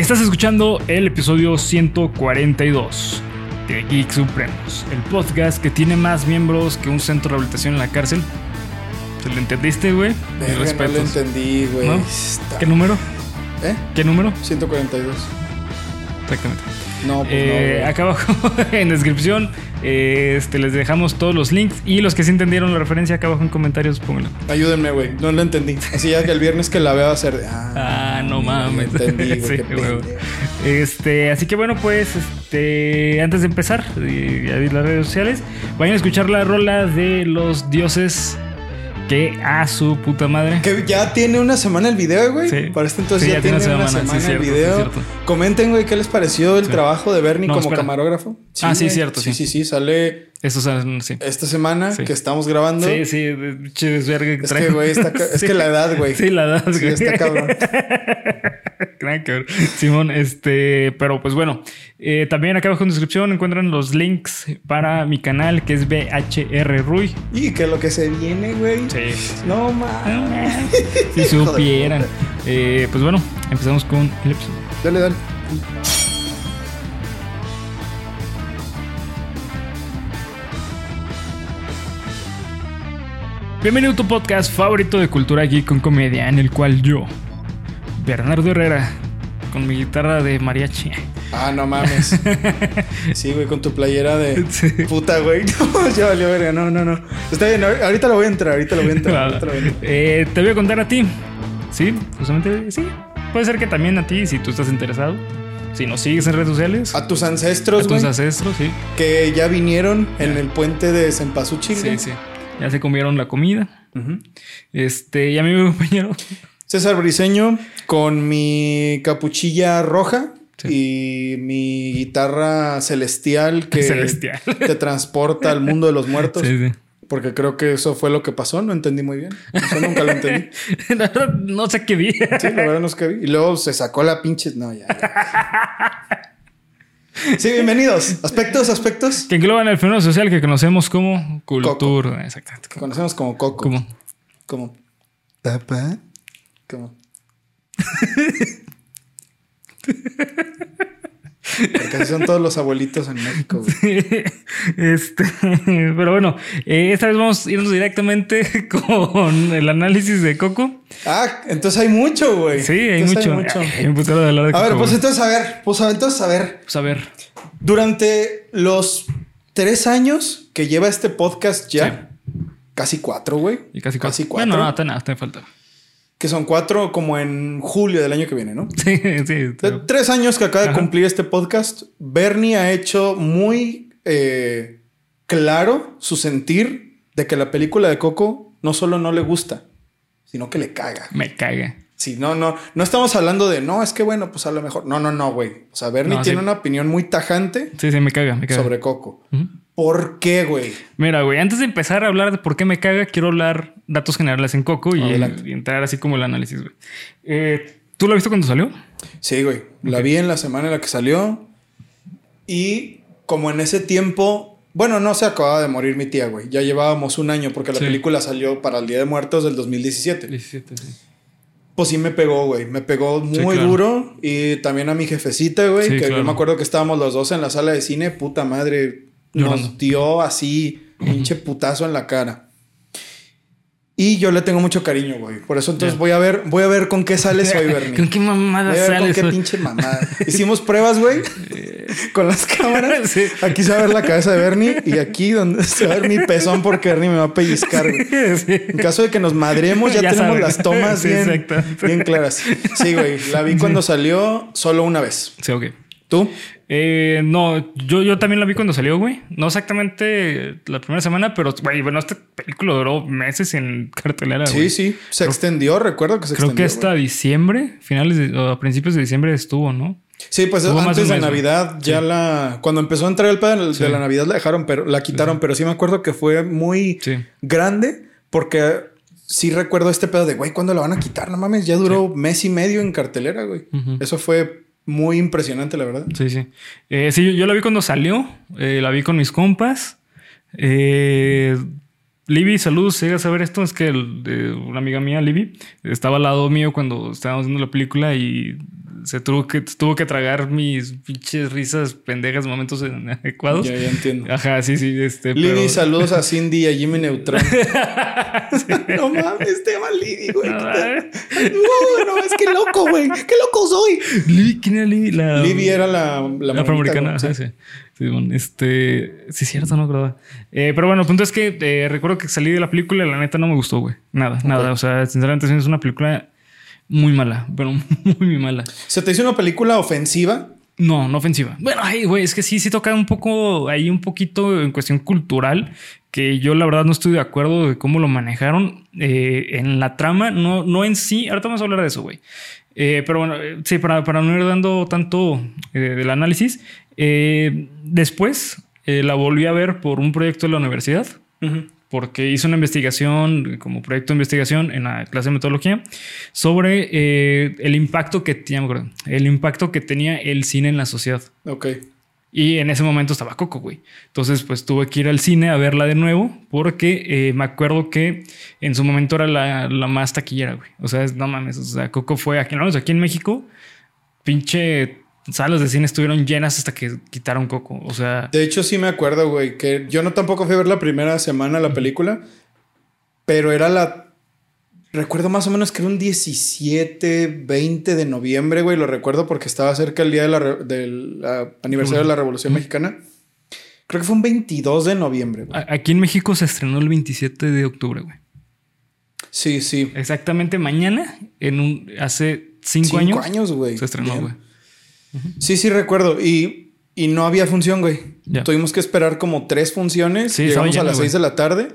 Estás escuchando el episodio 142 de Geek Supremos, el podcast que tiene más miembros que un centro de rehabilitación en la cárcel. ¿Te lo entendiste, güey? No lo entendí, güey. ¿Qué número? ¿Eh? ¿Qué número? 142. Exactamente. No, pues Eh, no, acá abajo en descripción este, les dejamos todos los links y los que sí entendieron la referencia acá abajo en comentarios pónganlo. Ayúdenme, güey. No lo entendí. Así ya que el viernes que la vea va a ser de. Ah, Ah, no mames. Entendí. Sí. Este, así que bueno, pues, este, antes de empezar, y di las redes sociales, vayan a escuchar la rola de los dioses que a su puta madre. Que ya tiene una semana el video, güey. Sí. Para este entonces Sí, ya, ya tiene una una semana, sí, el video. Comenten, güey, qué les pareció el trabajo de Bernie No, como espera. camarógrafo. Ah, sí, cierto, sí. sí, sí. Sale Eso, o sea, sí. esta semana Sí. que estamos grabando. Sí, sí, de- che, desvergue que Es que, güey, está es que la edad, güey. Sí, la edad, güey. está cabrón. Simón, este, pero pues bueno, eh, también acá abajo en descripción encuentran los links para mi canal que es BHR Rui. Y que lo que se viene, güey. Sí. No mames. Si supieran. Eh, pues bueno, empezamos con el episodio. Dale, dale. Bienvenido a tu podcast favorito de cultura geek con comedia, en el cual yo, Bernardo Herrera, con mi guitarra de mariachi. Ah, no mames. Sí, güey, con tu playera de puta, güey. No, ya valió verga. No, no, no. Está bien, ahor- ahorita lo voy a entrar, ahorita lo voy a entrar. ahorita lo voy a entrar. Eh, te voy a contar a ti. Sí, justamente sí. Puede ser que también a ti, si tú estás interesado. Si nos sigues en redes sociales. A tus ancestros, a tus güey, ancestros, sí. que ya vinieron en el puente de Cempasúchil. Sí, güey. sí. Ya se comieron la comida. Este, y a mi compañero. César Briseño con mi capuchilla roja Sí. y mi guitarra celestial que Celestial. te transporta al mundo de los muertos. Sí, sí. Porque creo que eso fue lo que pasó, no entendí muy bien. Eso nunca lo entendí. La verdad, no sé qué vi. Sí, la verdad no es que vi. Y luego se sacó la pinche. No, ya. ya. Sí, bienvenidos. Aspectos, aspectos. Que engloban el fenómeno social que conocemos como cultura. Exactamente. que Conocemos como Coco. Como. Como. Papá. Como. Porque así son todos los abuelitos en México, güey. Este, pero bueno, eh, esta vez vamos a irnos directamente con el análisis de Coco. Ah, entonces hay mucho, güey. Sí, hay Entonces mucho. Ay, de hablar de A ver, pues entonces a ver. Pues entonces a ver. Pues a ver. Durante los tres años que lleva este podcast ya, casi cuatro, güey. Y casi, casi cuatro. cuatro. Bueno, no, hasta nada, hasta me falta. Que son cuatro como en julio del año que viene, ¿no? Sí, sí. Pero- tres años que acaba de Ajá. cumplir este podcast, Bernie ha hecho muy eh, claro su sentir de que la película de Coco no solo no le gusta, sino que le caga. Me caga. Sí, no, no, no estamos hablando de no, es que bueno, pues a lo mejor. No, no, no, güey. O sea, Bernie No, tiene sí. una opinión muy tajante Sí, sí, me caga, me caga. sobre Coco. ¿Por qué, güey? Mira, güey, antes de empezar a hablar de por qué me caga, quiero hablar datos generales en Coco y, y entrar así como el análisis, güey. Eh, ¿Tú lo viste cuando salió? Sí, güey. La vi en la semana en la que salió. Y como en ese tiempo, bueno, no se acababa de morir mi tía, güey. Ya llevábamos un año porque la Sí. película salió para el Día de Muertos del 2017. 17, sí. Pues sí me pegó, güey. Me pegó muy Sí, claro. duro. Y también a mi jefecita, güey. Sí, que claro. yo me acuerdo que estábamos los dos en la sala de cine. Puta madre. Llorando. Nos dio así, pinche putazo en la cara. Y yo le tengo mucho cariño, güey. Por eso entonces voy a ver, voy a ver con qué sales hoy, Bernie. ¿Con qué mamada Voy a ver con sales? qué pinche mamada. Hicimos pruebas, güey. con las cámaras. Sí. Aquí se va a ver la cabeza de Bernie y aquí donde se va a ver mi pezón porque Bernie me va a pellizcar, güey. Sí. En caso de que nos madremos, ya, Ya tenemos saben. las tomas Sí, bien, bien claras. Sí, güey. La vi cuando salió solo una vez. Sí, ok. ¿Tú? Eh, no, yo, yo también la vi cuando salió, güey. No exactamente la primera semana, pero, güey, bueno, esta película duró meses en cartelera, Sí, güey. sí. Se extendió. Recuerdo que se Creo que extendió. hasta diciembre, finales de, o a principios de diciembre estuvo, ¿no? Sí, pues antes de mes, güey. Navidad ya la... Cuando empezó a entrar el pedo de Sí. la Navidad la dejaron, pero la quitaron. Pero sí me acuerdo que fue muy... Grande porque sí recuerdo este pedo de, güey, ¿cuándo lo van a quitar? No mames, ya duró mes y medio en cartelera, güey. Eso fue muy impresionante, la verdad. Sí, sí. Eh, sí, yo, la vi cuando salió. eh, la vi con mis compas. Eh, Libby, saludos, si llegas a ver esto, es que el- una amiga mía, Libby, estaba al lado mío cuando estábamos viendo la película y se tuvo que, tuvo que tragar mis pinches risas pendejas momentos adecuados. Ya, ya entiendo. Ajá, sí, sí. Este, pero- saludos a Cindy y a Jimmy Neutron. no mames, te llama Libby, güey. No, ¿Qué mames. tal? No, no, es que loco, güey. Qué loco soy. Libby, ¿quién era Libby? La, Libby era la, la, la afroamericana. ajá, güey. sí. Sí, bueno, este. Sí, cierto, no creo. Eh, pero bueno, el punto es que eh, recuerdo que salí de la película y la neta no me gustó, güey. Nada, nada. O sea, sinceramente, sí, es una película muy mala, pero muy, muy mala. ¿Se te hizo una película ofensiva? No, no ofensiva. Bueno, ay, güey, es que sí, sí toca un poco ahí, un poquito en cuestión cultural, que yo la verdad no estoy de acuerdo de cómo lo manejaron eh, en la trama, no, no en sí. Ahorita vamos a hablar de eso, güey. Eh, pero bueno, eh, sí, para, para no ir dando tanto eh, del análisis, después la volví a ver por un proyecto de la universidad porque hice una investigación, como proyecto de investigación en la clase de metodología, sobre eh, el impacto que ya me acuerdo, el impacto que tenía el cine en la sociedad. Ok. Y en ese momento estaba Coco, güey. Entonces, pues tuve que ir al cine a verla de nuevo, porque eh, me acuerdo que en su momento era la, la más taquillera, güey. O sea, es- no mames, o sea, Coco fue aquí, no, aquí en México, pinche salas de cine estuvieron llenas hasta que quitaron Coco. O sea, De hecho, sí me acuerdo, güey, que yo no tampoco fui a ver la primera semana la película, pero era la. Recuerdo más o menos que era un 17, 20 de noviembre, güey. Lo recuerdo porque estaba cerca el día re- del aniversario de la Revolución Mexicana. Creo que fue un 22 de noviembre, güey. aquí en México se estrenó el 27 de octubre, güey. Sí, sí. Exactamente mañana, en un, hace cinco, Cinco años, años, güey. se estrenó, Bien. güey. Sí, sí, recuerdo. Y, y no había función, güey. Tuvimos que esperar como tres funciones. Sí, Llegamos a las güey. seis de la tarde.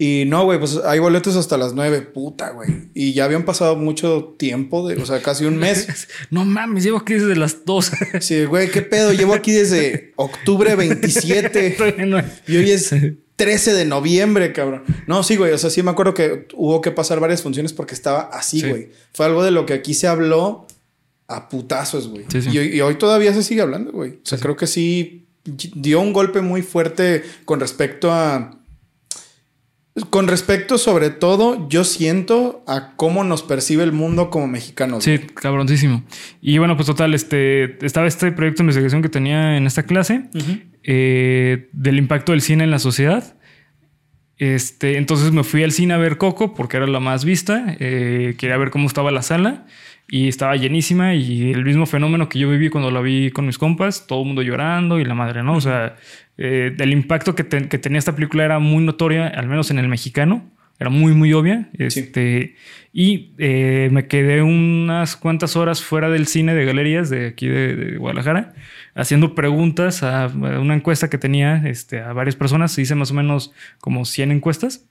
Y no, güey, pues hay boletos hasta las nueve. Puta, güey. Y ya habían pasado mucho tiempo, de, o sea, casi un mes. No mames, llevo aquí desde las dos. Sí, güey, ¿qué pedo? Llevo aquí desde octubre 27 Todavía no- y hoy es 13 de noviembre, cabrón. No, sí, güey. O sea, sí me acuerdo que hubo que pasar varias funciones porque estaba así, Sí. güey. Fue algo de lo que aquí se habló a putazos, güey. Sí, sí. Y, hoy- y hoy todavía se sigue hablando, güey. O sea, creo que sí dio un golpe muy fuerte con respecto a. Con respecto, sobre todo, yo siento a cómo nos percibe el mundo como mexicanos. Sí, cabroncísimo. Y bueno, pues total, este estaba este proyecto de investigación que tenía en esta clase eh, del impacto del cine en la sociedad. Este, entonces me fui al cine a ver Coco porque era la más vista. eh, quería ver cómo estaba la sala y estaba llenísima y el mismo fenómeno que yo viví cuando la vi con mis compas, todo el mundo llorando y la madre, ¿no? O sea, eh, el impacto que, te- que tenía esta película era muy notoria, al menos en el mexicano. Era muy, muy obvia. Este, Y eh, me quedé unas cuantas horas fuera del cine de galerías de aquí de, de Guadalajara, haciendo preguntas a, a una encuesta que tenía este, a varias personas. Hice más o menos como 100 encuestas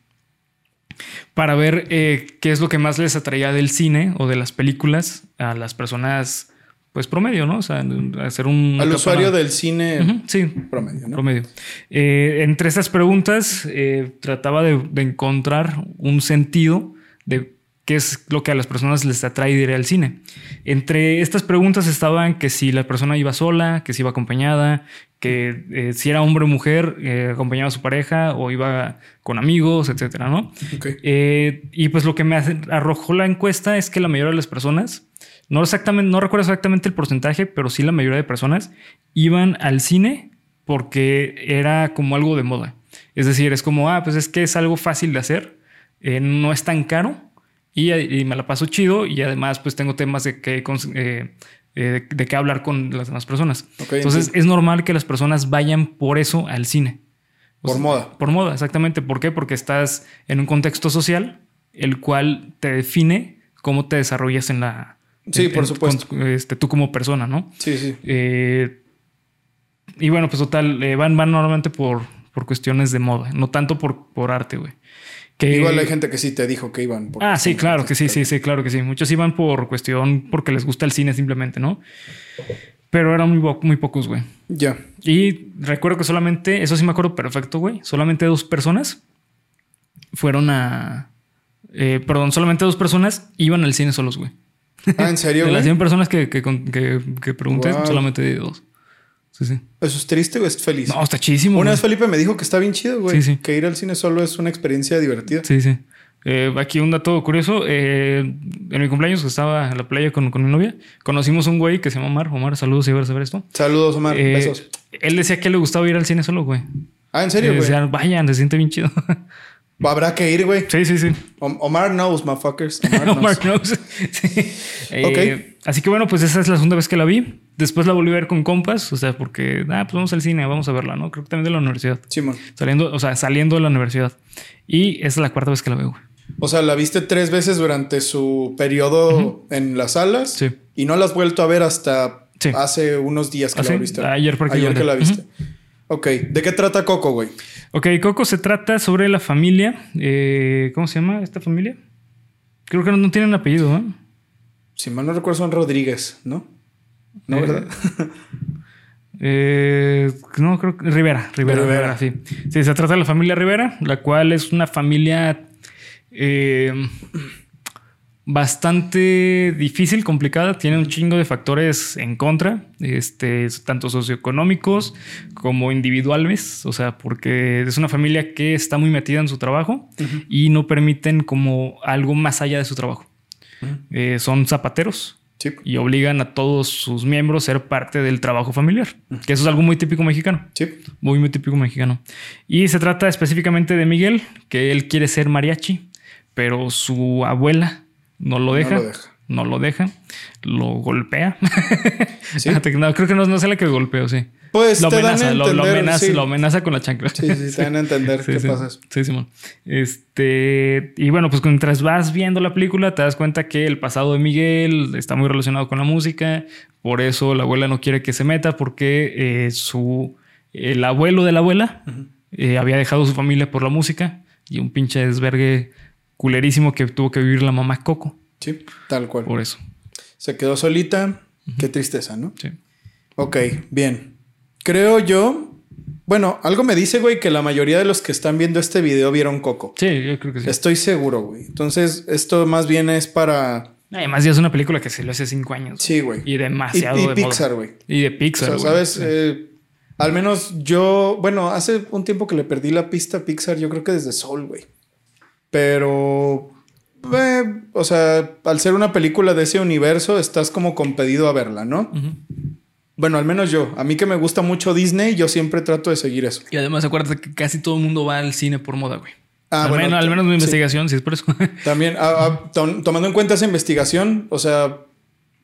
para ver eh, qué es lo que más les atraía del cine o de las películas a las personas, pues promedio, ¿no? O sea, hacer un... Al usuario del cine Ujú, sí, promedio, ¿no? promedio. Eh, entre estas preguntas eh, trataba de, de encontrar un sentido de qué es lo que a las personas les atrae de ir al cine. Entre estas preguntas estaban que si la persona iba sola, que si iba acompañada, que eh, si era hombre o mujer, eh, acompañaba a su pareja o iba con amigos, etcétera, ¿no? Eh, y pues lo que me arrojó la encuesta es que la mayoría de las personas, no exactamente, no recuerdo exactamente el porcentaje, pero sí la mayoría de personas iban al cine porque era como algo de moda. Es decir, es como, ah, pues es que es algo fácil de hacer, no es tan caro y, y me la paso chido y además pues tengo temas de que, eh, eh, de qué hablar con las demás personas. Entonces entiendo. es normal que las personas vayan por eso al cine. O Por sea, moda. Por moda, exactamente. ¿Por qué? Porque estás en un contexto social el cual te define cómo te desarrollas en la... Sí, en- por en- supuesto. con- este, tú como persona, ¿no? Sí, sí. Eh, y bueno, pues total, eh, van, van normalmente por, por cuestiones de moda, no tanto por, por arte, güey. Que, Igual hay gente que sí te dijo que iban. por- Ah, sí, claro que sí, sí, sí, claro que sí. Muchos iban por cuestión porque les gusta el cine simplemente, ¿no? Pero eran muy, muy pocos, güey. Ya. Y recuerdo que solamente, eso sí me acuerdo perfecto, güey. Solamente dos personas fueron a. eh, perdón, solamente dos personas iban al cine solos, güey. Ah, ¿en serio, De las güey? 100 personas que, que, que- que pregunté, Wow. solamente dos. Sí, sí. ¿Eso es triste o es feliz? No, está chidísimo. Una güey. vez Felipe me dijo que está bien chido, güey. Sí, sí. Que ir al cine solo es una experiencia divertida. Sí, sí. Eh, aquí un dato curioso. eh, en mi cumpleaños, que estaba en la playa con, con mi novia, conocimos un güey que se llama Omar. Omar, saludos si vas a ver esto. Saludos, Omar. Eh, Besos. Él decía que le gustaba ir al cine solo, güey. Ah, ¿en serio, güey? decía, vayan, se siente bien chido. Habrá que ir, güey. sí, sí, sí. Om- Omar knows, motherfuckers. Omar knows. Omar knows. Sí. Eh, Así que bueno, pues esa es la segunda vez que la vi. Después la volví a ver con compas, o sea, porque, ah, pues vamos al cine, vamos a verla, ¿no? Creo que también de la universidad. Simón. Saliendo, o sea, saliendo de la universidad. Y esa es la cuarta vez que la veo, güey. O sea, la viste tres veces durante su periodo en las salas. Sí. Y no la has vuelto a ver hasta Sí. hace unos días que ¿Ah, la sí? viste. Ayer Ayer que la viste. Ok. ¿De qué trata Coco, güey? Ok, Coco se trata sobre la familia. eh, ¿Cómo se llama esta familia? Creo que no, no tienen apellido, ¿no? Si mal no recuerdo, son Rodríguez, ¿no? No, Eh, ¿verdad? Eh, no, creo que Rivera, Rivera, Rivera. Rivera, sí. Sí, se trata de la familia Rivera, la cual es una familia eh, bastante difícil, complicada. Tiene un chingo de factores en contra, este, tanto socioeconómicos como individuales. O sea, porque es una familia que está muy metida en su trabajo y no permiten como algo más allá de su trabajo. Eh, son zapateros Sí. y obligan a todos sus miembros a ser parte del trabajo familiar, que eso es algo muy típico mexicano, Sí. muy, muy típico mexicano. Y se trata específicamente de Miguel, que él quiere ser mariachi, pero su abuela no lo deja. lo deja. No lo deja, lo golpea. Sí. No, creo que no, no sé la que golpeó, sí. Pues lo te dan a amenaza, lo, amenaza, sí. lo amenaza con la chancla. Sí, sí, te dan a entender Sí, qué sí. pasa. Sí, Simón. Este, y bueno, pues mientras vas viendo la película, te das cuenta que el pasado de Miguel está muy relacionado con la música. Por eso la abuela no quiere que se meta, porque eh, su el abuelo de la abuela eh, había dejado su familia por la música y un pinche desvergue culerísimo que tuvo que vivir la mamá Coco. Sí, tal cual. Por eso. Se quedó solita. Qué tristeza, ¿no? Sí. Ok, bien. Creo yo. Bueno, algo me dice, güey, que la mayoría de los que están viendo este video vieron Coco. Sí, yo creo que sí. Estoy seguro, güey. Entonces, esto más bien es para. Además, ya es una película que salió hace cinco años. Sí, güey. Y demasiado y de. Pixar, güey. Y de O Pixar. sea, güey. ¿sabes? Sí. Eh, al menos yo. Bueno, hace un tiempo que le perdí la pista a Pixar, yo creo que desde Soul, güey. Pero. eh, o sea, al ser una película de ese universo, estás como compedido a verla, ¿no? Bueno, al menos yo. A mí que me gusta mucho Disney, yo siempre trato de seguir eso. Y además acuérdate que casi todo el mundo va al cine por moda, güey. Ah, al, bueno, menos, al menos mi investigación, sí es por eso. También, ah, ah, tom- tomando en cuenta esa investigación, o sea,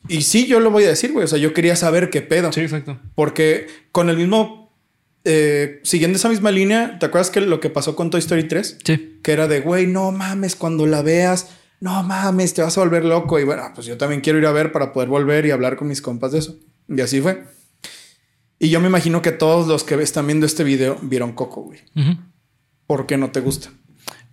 y sí, yo lo voy a decir, güey, o sea, yo quería saber qué pedo. sí, exacto. Porque con el mismo, eh, siguiendo esa misma línea, ¿te acuerdas que lo que pasó con Toy Story 3? Sí. Que era de, güey, no mames, cuando la veas, no mames, te vas a volver loco. Y bueno, pues yo también quiero ir a ver para poder volver y hablar con mis compas de eso. Y así fue. Y yo me imagino que todos los que están viendo este video vieron Coco, güey. Ujú. ¿Por qué no te gusta?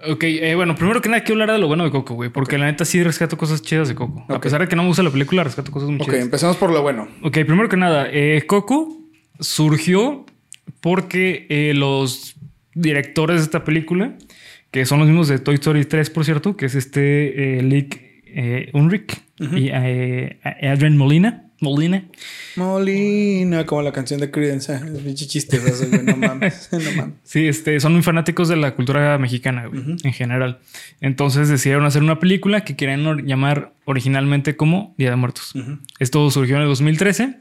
Ok, eh, bueno, primero que nada quiero hablar de lo bueno de Coco, güey. Porque la neta sí rescato cosas chidas de Coco. A Ok. pesar de que no me gusta la película, rescato cosas muy Ok, chidas. empecemos por lo bueno. Ok, primero que nada, eh, Coco surgió porque eh, los directores de esta película, que son los mismos de Toy Story 3, por cierto, que es este Lick eh, Unrick y eh, Adrian Molina. Molina. Molina, como la canción de Creedence. eh, Es pinche chistoso, güey. No mames. No mames. Sí, este, son muy fanáticos de la cultura mexicana, güey, en general. Entonces decidieron hacer una película que querían or- llamar originalmente como Día de Muertos. Esto surgió en el 2013.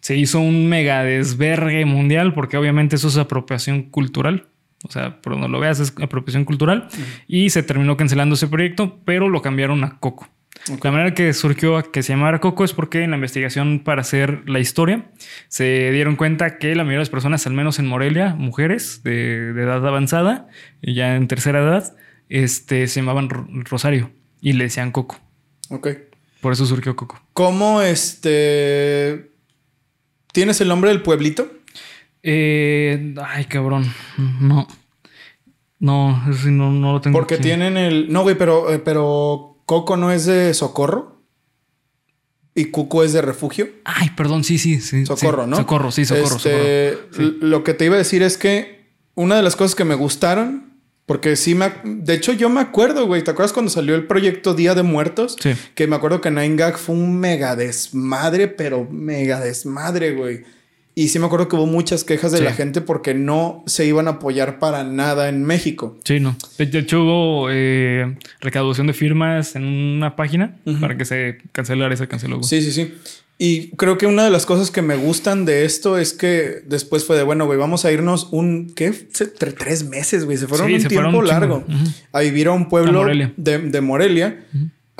Se hizo un mega desvergue mundial porque obviamente eso es apropiación cultural. O sea, por donde lo veas es apropiación cultural. Y se terminó cancelando ese proyecto, pero lo cambiaron a Coco. La manera que surgió a que se llamara Coco es porque en la investigación para hacer la historia se dieron cuenta que la mayoría de las personas, al menos en Morelia, mujeres de, de edad avanzada, ya en tercera edad, este, se llamaban Ro- Rosario y le decían Coco. Ok. Por eso surgió Coco. ¿Cómo este. ¿Tienes el nombre del pueblito? Eh, ay, cabrón. No. No, no, no lo tengo. Porque aquí. tienen el. No, güey, pero, eh, pero Coco no es de socorro. Y Cuco es de refugio. Ay, perdón, sí, sí, sí. Socorro, sí. ¿no? Socorro, sí, socorro, Este, socorro. Sí. Lo que te iba a decir es que una de las cosas que me gustaron, porque sí me. De hecho, yo me acuerdo, güey. ¿Te acuerdas cuando salió el proyecto Día de Muertos? Sí. Que me acuerdo que Nine Gag fue un mega desmadre, pero mega desmadre, güey. Y sí me acuerdo que hubo muchas quejas de Sí. la gente porque no se iban a apoyar para nada en México. Sí, no. De hecho, hubo eh, recaudación de firmas en una página Ujú. para que se cancelara esa canceló. Sí, sí, sí. Y creo que una de las cosas que me gustan de esto es que después fue de, bueno, güey, vamos a irnos un, ¿qué? Tres meses, güey. Se fueron Sí, un se tiempo fueron un largo Ujú. a vivir a un pueblo A Morelia. De, de Morelia,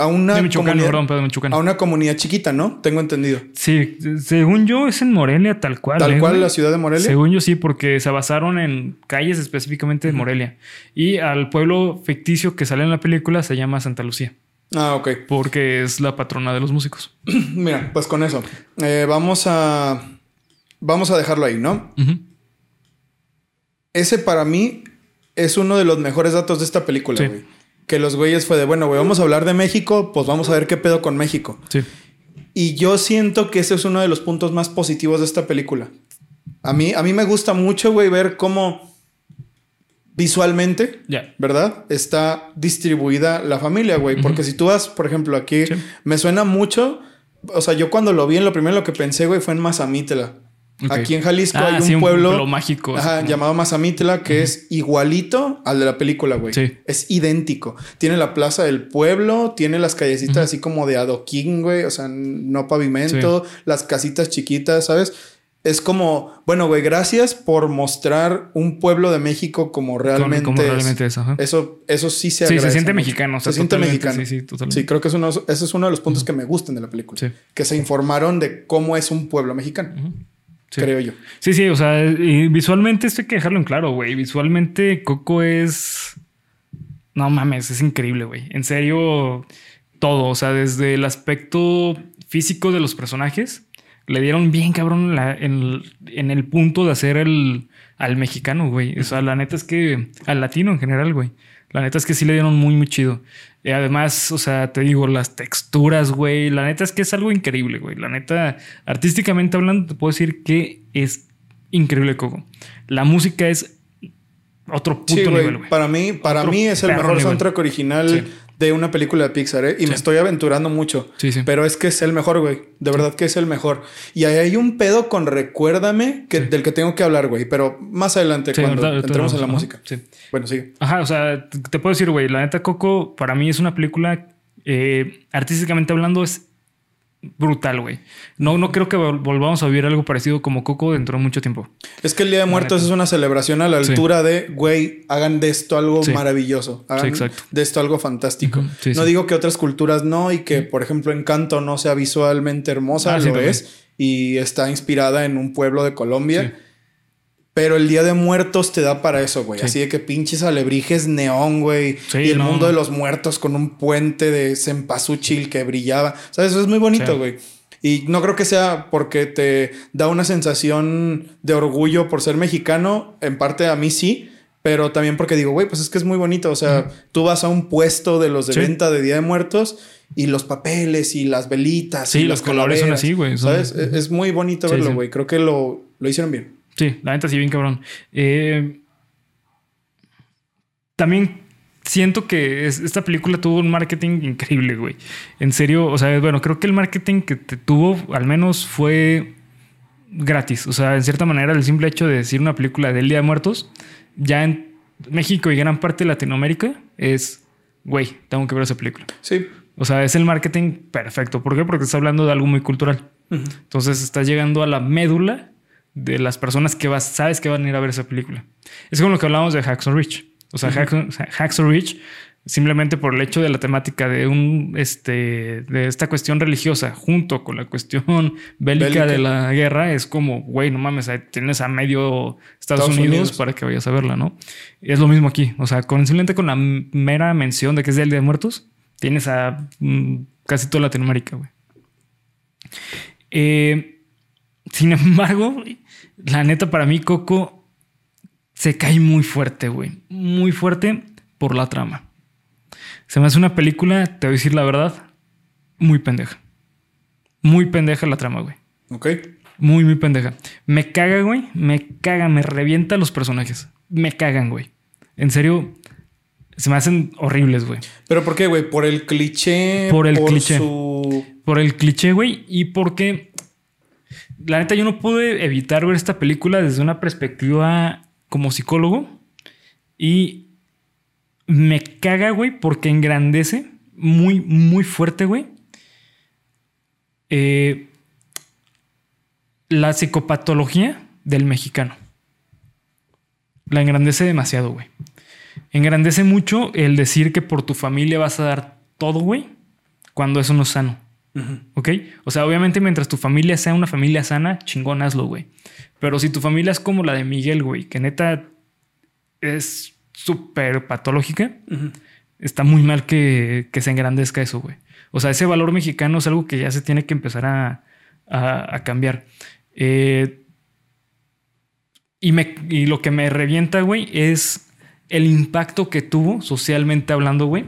a una de Michoacán, comunidad- perdón, perdón, Michoacán. a una comunidad chiquita, ¿no? Tengo entendido. Sí, según yo es en Morelia tal cual. Tal ¿eh, cual güey? la ciudad de Morelia. Según yo sí, porque se basaron en calles específicamente de Morelia. Y al pueblo ficticio que sale en la película se llama Santa Lucía, Ah, ok. porque es la patrona de los músicos. Mira, pues con eso. eh, vamos a. Vamos a dejarlo ahí, ¿no? Ese para mí es uno de los mejores datos de esta película, Sí. güey. Que los güeyes fue de, bueno, güey, vamos a hablar de México, pues vamos a ver qué pedo con México. Sí. Y yo siento que ese es uno de los puntos más positivos de esta película. A mí, a mí me gusta mucho, güey, ver cómo visualmente, Ya. ¿verdad? Está distribuida la familia, güey. Porque si tú vas, por ejemplo, aquí, Sí. me suena mucho. O sea, yo cuando lo vi, en lo primero lo que pensé, güey, fue en Mazamitla. Ok. Aquí en Jalisco Ah, hay un sí, pueblo, mágico. así ajá, como- llamado Mazamitla que es igualito al de la película, güey. Sí. Es idéntico. Tiene la plaza del pueblo, tiene las callecitas así como de adoquín, güey, o sea, no pavimento, las casitas chiquitas, ¿sabes? Es como, bueno, güey, gracias por mostrar un pueblo de México como Como- realmente como es. realmente es, ajá. Eso, eso sí se Sí, se agradece siente mexicano. o sea, se siente mexicano. Sí, sí, totalmente. Sí, creo que es uno, ese es uno de los puntos que me gustan de la película. Sí. Que se informaron de cómo es un pueblo mexicano. Sí. creo yo. Sí, sí, o sea, y visualmente esto hay que dejarlo en claro, güey. Visualmente Coco es... No mames, es increíble, güey. En serio, todo, o sea, desde el aspecto físico de los personajes, le dieron bien cabrón la- en, en el punto de hacer el, al mexicano, güey. O sea, la neta es que al latino en general, güey. La neta es que sí le dieron muy, muy chido. Y además, o sea, te digo, las texturas, güey. La neta es que es algo increíble, güey. La neta, artísticamente hablando, te puedo decir que es increíble, Coco. La música es otro puto Sí, nivel, güey. Para mí, para Otro mí es el mejor nivel. soundtrack original Sí. De una película de Pixar, ¿eh? Y me estoy aventurando mucho. Sí, sí. Pero es que es el mejor, güey. De verdad que es el mejor. Y ahí hay un pedo con Recuérdame que, del que tengo que hablar, güey. Pero más adelante, cuando entremos en la música. ajá. Sí. Bueno, sigue. Ajá, o sea, te te puedo decir, güey, la neta Coco para mí es una película eh, artísticamente hablando es brutal, güey. No, no creo que vol- volvamos a vivir algo parecido como Coco dentro de mucho tiempo. Es que el Día de Muertos es una celebración a la Sí. altura de, güey, hagan de esto algo Sí. maravilloso. Hagan Sí, de esto algo fantástico. No digo que otras culturas no y que, por ejemplo, Encanto no sea visualmente hermosa, Ah, lo es. Y está inspirada en un pueblo de Colombia. Pero el Día de Muertos te da para eso, güey. Sí. Así de que pinches alebrijes neón, güey. Sí, y el no, mundo no. de los muertos con un puente de cempasúchil que brillaba. ¿Sabes? Eso es muy bonito, Sí. güey. Y no creo que sea porque te da una sensación de orgullo por ser mexicano. En parte a mí sí. Pero también porque digo, güey, pues es que es muy bonito. O sea, tú vas a un puesto de los de venta de Día de Muertos y los papeles y las velitas. Sí, y los colores son así, güey, son- ¿Sabes? Es, es muy bonito verlo, güey. Creo que lo, lo hicieron bien. Sí, la neta sí, bien cabrón. Eh, también siento que es- esta película tuvo un marketing increíble, güey. En serio, o sea, bueno, creo que el marketing que te tuvo al menos fue gratis. O sea, en cierta manera, el simple hecho de decir una película del Día de Muertos, ya en México y gran parte de Latinoamérica, es, güey, tengo que ver esa película. Sí. O sea, es el marketing perfecto. ¿Por qué? Porque estás hablando de algo muy cultural. Entonces estás llegando a la médula de las personas que vas, sabes que van a ir a ver esa película. Es como lo que hablábamos de Hacksaw Ridge. O sea, Hacksaw- Hacksaw Ridge, simplemente por el hecho de la temática de un este de esta cuestión religiosa junto con la cuestión bélica, Bélica. de la guerra, es como, güey, no mames, tienes a medio Estados, Estados Unidos, Unidos. para que vayas a verla, ¿no? Y es lo mismo aquí. O sea, con, simplemente con la mera mención de que es del Día de Muertos, tienes a mm, casi toda Latinoamérica, güey. Eh, sin embargo, la neta, para mí, Coco se cae muy fuerte, güey. Muy fuerte por la trama. Se me hace una película, te voy a decir la verdad, muy pendeja. Muy pendeja la trama, güey. Ok. Muy, muy pendeja. Me caga, güey. Me caga, me revienta los personajes. Me cagan, güey. En serio, se me hacen horribles, güey. ¿Pero por qué, güey? ¿Por el cliché? Por el cliché. su... Por el cliché, güey, y porque la neta, yo no pude evitar ver esta película desde una perspectiva como psicólogo. Y me caga, güey, porque engrandece muy, muy fuerte, güey. Eh, la psicopatología del mexicano. La engrandece demasiado, güey. Engrandece mucho el decir que por tu familia vas a dar todo, güey, cuando eso no es sano. ¿Ok? O sea, obviamente mientras tu familia sea una familia sana, chingón hazlo, güey. Pero si tu familia es como la de Miguel, güey, que neta es súper patológica, está muy mal que, se engrandezca eso, güey. O sea, ese valor mexicano es algo que ya se tiene que empezar a, a, cambiar. Eh, y, me, y lo que me revienta, güey, es el impacto que tuvo socialmente hablando, güey.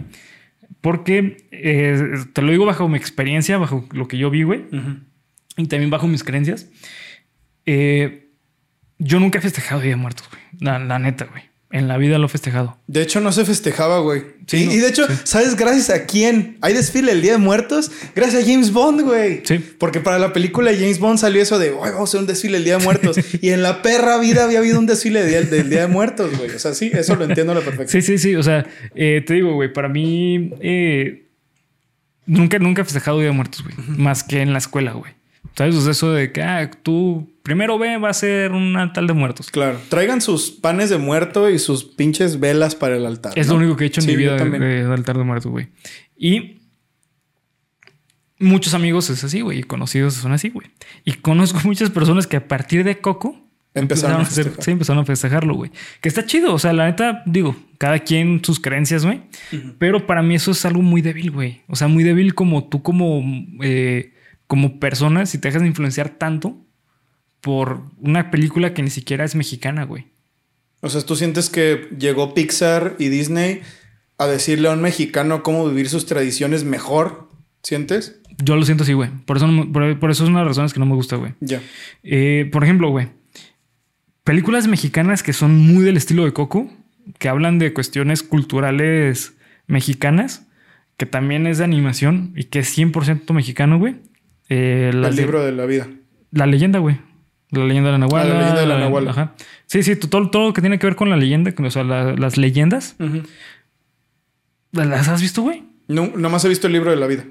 Porque eh, te lo digo bajo mi experiencia, bajo lo que yo vi, güey. Y también bajo mis creencias. Eh, yo nunca he festejado Día de Muertos, güey. la neta, güey. En la vida lo he festejado. De hecho, no se festejaba, güey. Sí, y, de hecho, ¿sabes gracias a quién? Hay desfile el Día de Muertos. Gracias a James Bond, güey. Sí. Porque para la película de James Bond salió eso de, vamos a hacer un desfile el Día de Muertos. y en la perra vida había habido un desfile del Día de Muertos, güey. O sea, sí, eso lo entiendo a la perfección. Sí, sí, sí. O sea, eh, te digo, güey, para mí, eh, nunca, nunca he festejado Día de Muertos, güey. Más que en la escuela, güey. ¿Sabes? O eso de que ah, tú primero ve, va a ser un altar de muertos. Claro. Traigan sus panes de muerto y sus pinches velas para el altar. Es lo único que he hecho en mi vida de, altar de muertos, güey. Y muchos amigos es así, güey. Y conocidos son así, güey. Y conozco muchas personas que a partir de Coco empezaron, a, hacer, sí, empezaron a festejarlo, güey. Que está chido. O sea, la neta, digo, cada quien sus creencias, güey. Pero para mí eso es algo muy débil, güey. O sea, muy débil como tú, como. Eh, como persona, si te dejas de influenciar tanto por una película que ni siquiera es mexicana, güey. O sea, ¿tú sientes que llegó Pixar y Disney a decirle a un mexicano cómo vivir sus tradiciones mejor? ¿Sientes? Yo lo siento así, güey. Por eso, por, eso es una de las razones que no me gusta, güey. Ya. Eh, por ejemplo, güey. Películas mexicanas que son muy del estilo de Coco, que hablan de cuestiones culturales mexicanas, que también es de animación y que es 100% mexicano, güey. Eh, el libro de la vida. La leyenda, güey. La leyenda de la Nahuala. Ah, la leyenda de la Nahuala. Ajá. Sí, sí, todo, todo lo que tiene que ver con la leyenda, o sea, las leyendas. ¿Las has visto, güey? No, nomás he visto el libro de la vida.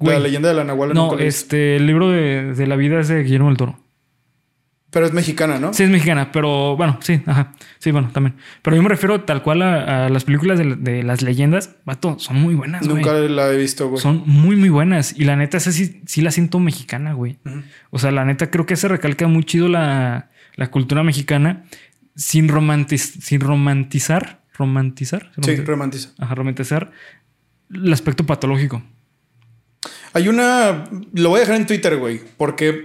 La leyenda de la Nahuala. No, este, el libro de, de, la vida es de Guillermo del Toro. Pero es mexicana, ¿no? Sí, es mexicana, pero bueno, sí, ajá. Sí, bueno, también. Pero yo me refiero tal cual a, las películas de, las leyendas. Vato, son muy buenas, Nunca la he visto, güey. Son muy, muy buenas. Y la neta, esa sí, sí la siento mexicana, güey. O sea, la neta, creo que se recalca muy chido la, cultura mexicana sin, sin romantizar. ¿Romantizar? Sí, romantizar. Ajá, romantizar el aspecto patológico. Hay una. Lo voy a dejar en Twitter, güey, porque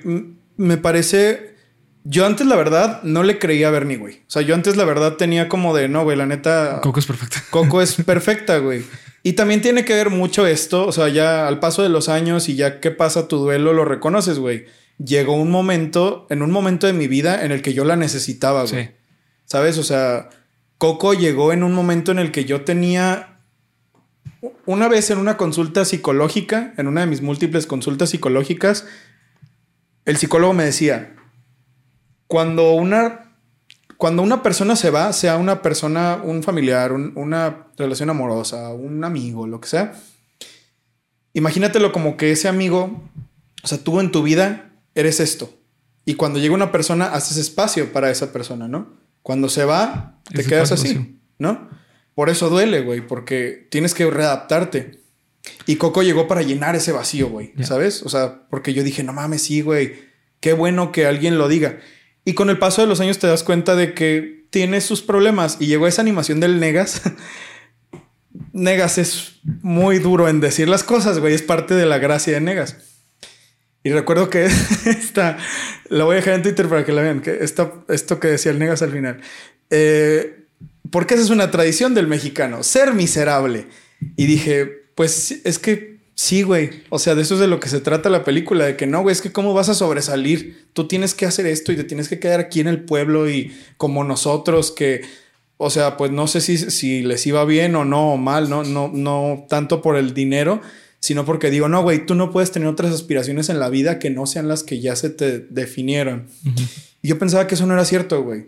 me parece yo antes, la verdad, no le creía a Bernie, güey. O sea, yo antes, la verdad, tenía como de no, güey, la neta. Coco es perfecta. Coco es perfecta, güey. Y también tiene que ver mucho esto. O sea, ya al paso de los años y ya que pasa tu duelo, lo reconoces, güey. Llegó un momento, en un momento de mi vida en el que yo la necesitaba, güey. Sí. ¿Sabes? O sea, Coco llegó en un momento en el que yo tenía. Una vez en una consulta psicológica, en una de mis múltiples consultas psicológicas, el psicólogo me decía cuando una, cuando una persona se va, sea una persona, un familiar, una relación amorosa, un amigo, lo que sea, imagínatelo como que ese amigo, o sea, tú en tu vida eres esto. Y cuando llega una persona, haces espacio para esa persona, ¿no? Cuando se va, te quedas así, ¿no? Por eso duele, güey, porque tienes que readaptarte. Y Coco llegó para llenar ese vacío, güey, ¿sabes? O sea, porque yo dije, no mames, sí, güey, qué bueno que alguien lo diga. Y con el paso de los años te das cuenta de que tiene sus problemas. Y llegó esa animación del Negas. Negas es muy duro en decir las cosas, güey. Es parte de la gracia de Negas. Y recuerdo que esta, la voy a dejar en Twitter para que la vean, que esto que decía el Negas al final. Eh, porque esa es una tradición del mexicano, ser miserable. Y dije, pues es que Sí, güey. O sea, de eso es de lo que se trata la película, de que no, güey, es que cómo vas a sobresalir. Tú tienes que hacer esto y te tienes que quedar aquí en el pueblo y como nosotros que, o sea, pues no sé si, si les iba bien o no o mal, no, no, no tanto por el dinero, sino porque digo, no, güey, tú no puedes tener otras aspiraciones en la vida que no sean las que ya se te definieron. Y yo pensaba que eso no era cierto, güey.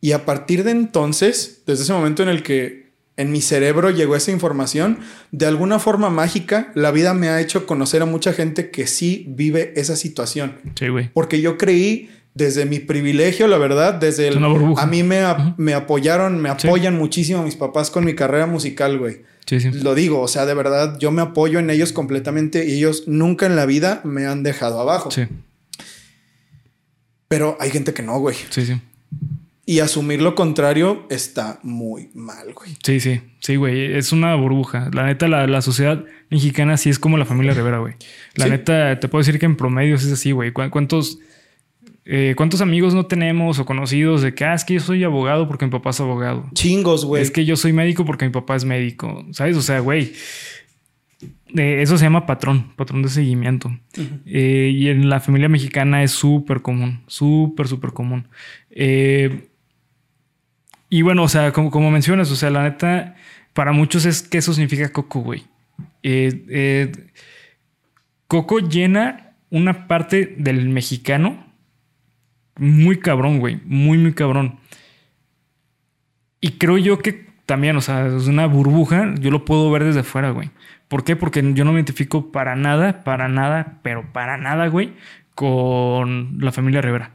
Y a partir de entonces, desde ese momento en el que en mi cerebro llegó esa información, de alguna forma mágica, la vida me ha hecho conocer a mucha gente que sí vive esa situación. Sí, güey. Porque yo creí desde mi privilegio, la verdad, desde el... A mí me, me apoyaron, me apoyan muchísimo mis papás con mi carrera musical, güey. Sí, sí. Lo digo, o sea, de verdad, yo me apoyo en ellos completamente y ellos nunca en la vida me han dejado abajo. Sí. Pero hay gente que no, güey. Sí, sí. Y asumir lo contrario está muy mal, güey. Sí, sí, sí, güey. Es una burbuja. La neta, la, sociedad mexicana sí es como la familia Rivera, güey. La neta, te puedo decir que en promedio es así, güey. ¿Cuántos, eh, ¿Cuántos amigos no tenemos o conocidos de que, ah, es que yo soy abogado porque mi papá es abogado? Chingos, güey. Es que yo soy médico porque mi papá es médico. ¿Sabes? O sea, güey. Eh, eso se llama patrón, patrón de seguimiento. Eh, y en la familia mexicana es súper común, súper, súper común. Eh, y bueno, o sea, como, como mencionas, o sea, la neta, para muchos es que eso significa coco, güey. Eh, eh, coco llena una parte del mexicano muy cabrón, güey. Muy, muy cabrón. Y creo yo que también, o sea, es una burbuja, yo lo puedo ver desde fuera, güey. ¿Por qué? Porque yo no me identifico para nada, para nada, pero para nada, güey, con la familia Rivera.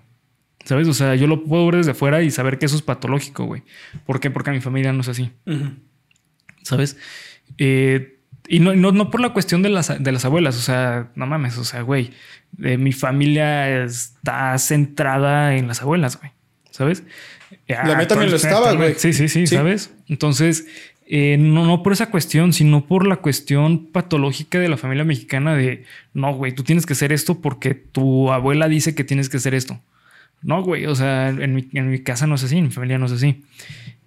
¿Sabes? O sea, yo lo puedo ver desde fuera y saber que eso es patológico, güey. ¿Por qué? Porque mi familia no es así. ¿Sabes? Eh, y no, no, por la cuestión de las, de las abuelas, o sea, no mames, o sea, güey, eh, mi familia está centrada en las abuelas, güey, ¿sabes? La mía también lo estaba, güey. Sí, sí, sí, ¿sabes? Entonces, eh, no, no por esa cuestión, sino por la cuestión patológica de la familia mexicana de, no, güey, tú tienes que hacer esto porque tu abuela dice que tienes que hacer esto. No, güey, o sea, en mi, casa no es así, en mi familia no es así.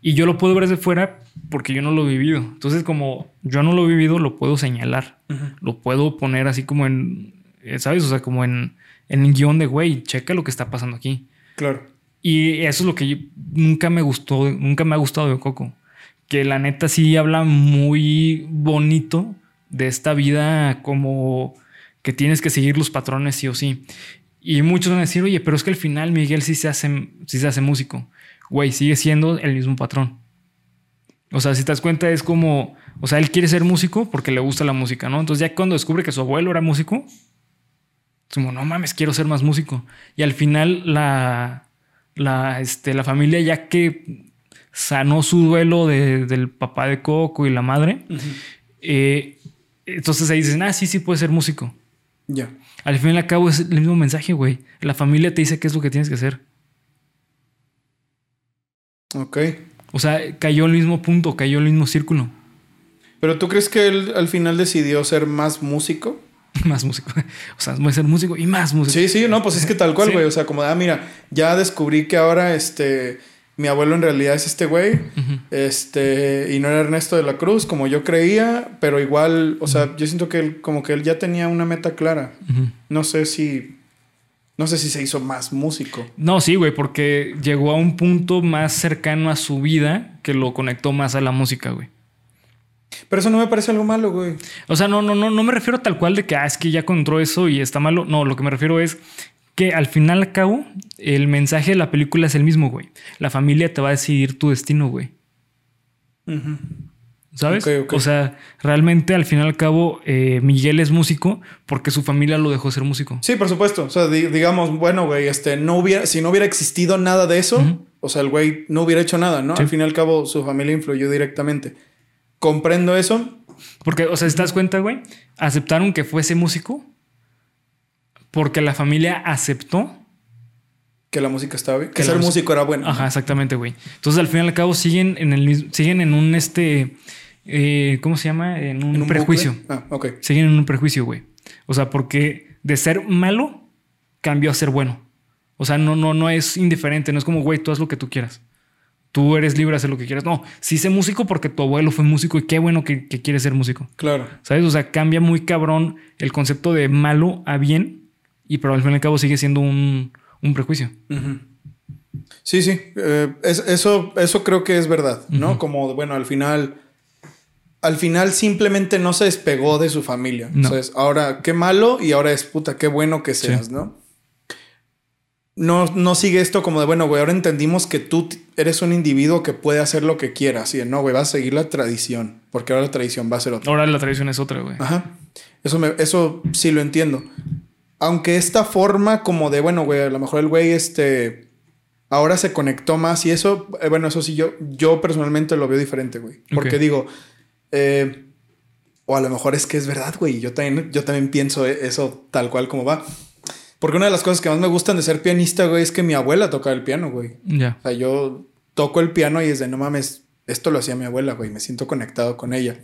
Y yo lo puedo ver desde fuera porque yo no lo he vivido. Entonces, como yo no lo he vivido, lo puedo señalar. Lo puedo poner así como en, eh, ¿sabes? O sea, como en, en un guion de, güey, checa lo que está pasando aquí. Claro. Y eso es lo que nunca me gustó, nunca me ha gustado de Coco. Que la neta sí habla muy bonito de esta vida como que tienes que seguir los patrones sí o sí. Y muchos van a decir, oye, pero es que al final Miguel sí se hace, sí se hace músico. Güey, sigue siendo el mismo patrón. O sea, si te das cuenta, es como, o sea, él quiere ser músico porque le gusta la música, ¿no? Entonces ya cuando descubre que su abuelo era músico, es como, no mames, quiero ser más músico. Y al final la, la, este, la familia ya que sanó su duelo del papá de Coco y la madre, eh, entonces ahí dicen, ah, sí, sí puede ser músico. Ya. Al fin y al cabo es el mismo mensaje, güey. La familia te dice qué es lo que tienes que hacer. Ok. O sea, cayó el mismo punto, cayó el mismo círculo. ¿Pero tú crees que él al final decidió ser más músico? más músico. O sea, voy a ser músico y más músico. Sí, sí, no, pues es que tal cual, güey. O sea, como, ah, mira, ya descubrí que ahora este mi abuelo en realidad es este güey, este, y no era Ernesto de la Cruz, como yo creía, pero igual, o sea, yo siento que él, como que él ya tenía una meta clara. No sé si, no sé si se hizo más músico. No, sí, güey, porque llegó a un punto más cercano a su vida que lo conectó más a la música, güey. Pero eso no me parece algo malo, güey. O sea, no, no, no, no me refiero tal cual de que, ah, es que ya encontró eso y está malo. No, lo que me refiero es que al final al cabo, el mensaje de la película es el mismo, güey. La familia te va a decidir tu destino, güey. ¿Sabes? O sea, realmente al final al cabo, eh, Miguel es músico porque su familia lo dejó ser músico. Sí, por supuesto. O sea, digamos, bueno, güey, este, no hubiera, si no hubiera existido nada de eso, o sea, el güey no hubiera hecho nada, ¿no? Al fin y al cabo, su familia influyó directamente. Comprendo eso. Porque, o sea, si te das cuenta, güey, aceptaron que fuese músico porque la familia aceptó que la música estaba bien, que, ser músico era bueno. Ajá, exactamente, güey. Entonces, al fin y al cabo, siguen en el siguen en un este. Eh, ¿Cómo se llama? En un, prejuicio. Ah, ok. Siguen en un prejuicio, güey. O sea, porque de ser malo cambió a ser bueno. O sea, no, no, no es indiferente, no es como, güey, tú haz lo que tú quieras. Tú eres libre de hacer lo que quieras. No, sí sé músico porque tu abuelo fue músico y qué bueno que, que quieres ser músico. Claro. ¿Sabes? O sea, cambia muy cabrón el concepto de malo a bien y pero al fin y al cabo sigue siendo un, prejuicio. Sí, sí. Eh, eso, eso creo que es verdad, ¿no? Como, bueno, al final al final simplemente no se despegó de su familia. No. Entonces, ahora qué malo y ahora es puta, qué bueno que seas, Sí. ¿no? No, no sigue esto como de, bueno, güey, ahora entendimos que tú eres un individuo que puede hacer lo que quiera. Así de, no, güey, vas a seguir la tradición, porque ahora la tradición va a ser otra. Ahora la tradición es otra, güey. Ajá. Eso, me- eso sí lo entiendo. Aunque esta forma como de, bueno, güey, a lo mejor el güey, este, ahora se conectó más y eso, eh, bueno, eso sí, yo, yo personalmente lo veo diferente, güey. Porque digo, eh, o a lo mejor es que es verdad, güey. Yo también, yo también pienso e- eso tal cual como va. Porque una de las cosas que más me gustan de ser pianista, güey, es que mi abuela tocaba el piano, güey. Ya. O sea, yo toco el piano y es de no mames, esto lo hacía mi abuela, güey, me siento conectado con ella.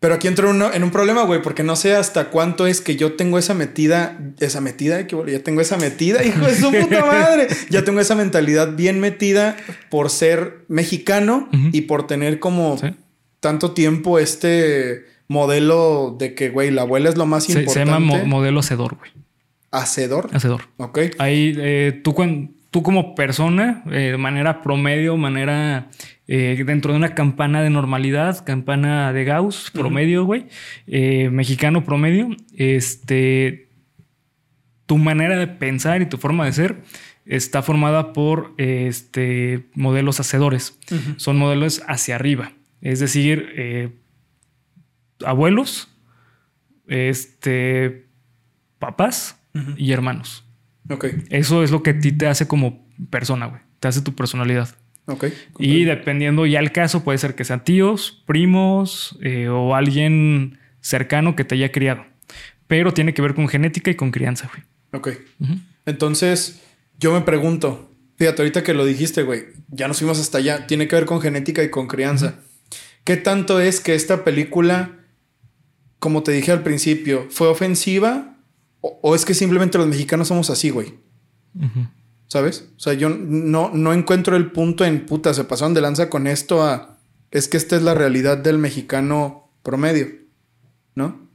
Pero aquí entro uno- en un problema, güey, porque no sé hasta cuánto es que yo tengo esa metida, esa metida, que bueno, ya tengo esa metida, hijo de su puta madre. Ya tengo esa mentalidad bien metida por ser mexicano y por tener como Sí. tanto tiempo este modelo de que, güey, la abuela es lo más Se, se importante. llama mo- modelo hacedor, güey. Hacedor. Hacedor. Ok. Ahí eh, tú, cuan- tú como persona, eh, de manera promedio, manera eh, dentro de una campana de normalidad, campana de Gauss promedio, güey, eh, mexicano promedio, este, tu manera de pensar y tu forma de ser está formada por este, modelos hacedores. Son modelos hacia arriba, es decir, abuelos, este, papás y hermanos. Ok. Eso es lo que a ti te hace como persona, güey. Te hace tu personalidad. Ok. Y dependiendo ya el caso, puede ser que sean tíos, primos eh, o alguien cercano que te haya criado. Pero tiene que ver con genética y con crianza, güey. Ok. Entonces, yo me pregunto, fíjate, ahorita que lo dijiste, güey, ya nos fuimos hasta allá, tiene que ver con genética y con crianza. ¿Qué tanto es que esta película, como te dije al principio, fue ofensiva o, o es que simplemente los mexicanos somos así, güey? ¿Sabes? O sea, yo no, no encuentro el punto en puta, se pasaron de lanza con esto a... Es que esta es la realidad del mexicano promedio, ¿no?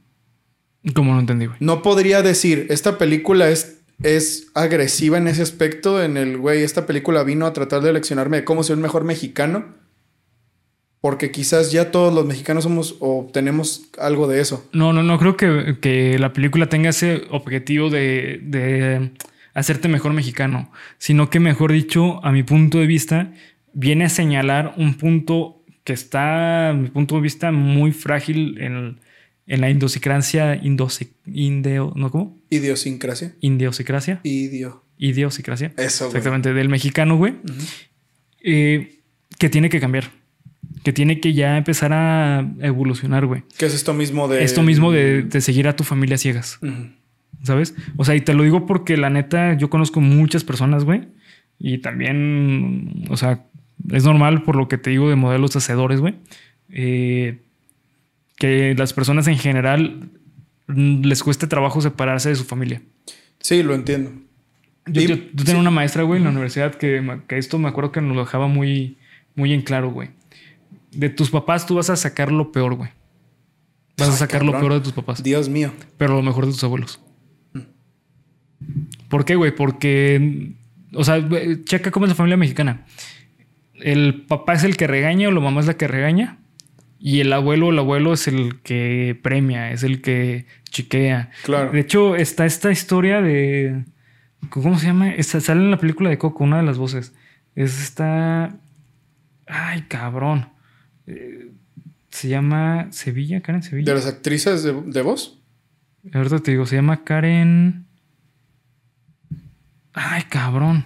¿Cómo no entendí, güey? No podría decir, esta película es, es agresiva en ese aspecto, en el güey, esta película vino a tratar de leccionarme de cómo ser un mejor mexicano, porque quizás ya todos los mexicanos somos o tenemos algo de eso. No, no, no creo que, que la película tenga ese objetivo de, de hacerte mejor mexicano, sino que, mejor dicho, a mi punto de vista, viene a señalar un punto que está, a mi punto de vista, muy frágil en, en la indosicracia, indose, indeo, ¿no cómo? Idiosincrasia. Indiosicracia, Idio. idiosincrasia. Eso, güey. Exactamente, del mexicano, güey, eh, que tiene que cambiar, que tiene que ya empezar a evolucionar, güey. ¿Qué es esto mismo de... Esto mismo de, de seguir a tu familia ciegas. ¿Sabes? O sea, y te lo digo porque la neta, yo conozco muchas personas, güey. Y también, o sea, es normal por lo que te digo de modelos hacedores, güey. eh, que las personas en general mm, les cueste trabajo separarse de su familia. Sí, lo entiendo. Yo, Y- yo- yo tenía una maestra, güey, en la universidad que, que esto me acuerdo que nos lo dejaba muy, muy en claro, güey. De tus papás tú vas a sacar lo peor, güey. Vas a sacar lo peor de tus papás. Dios mío. pero lo mejor de tus abuelos. ¿Por qué, güey? Porque, o sea, checa cómo es la familia mexicana. El papá es el que regaña o la mamá es la que regaña. Y el abuelo o el abuelo es el que premia, es el que chiquea. Claro. De hecho, está esta historia de. ¿Cómo se llama? Esta, sale en la película de Coco, una de las voces. Es esta. Ay, cabrón. Eh, se llama Sevilla, Karen Sevilla. ¿De las actrices de, de voz? Ahorita te digo, se llama Karen. Ay, cabrón.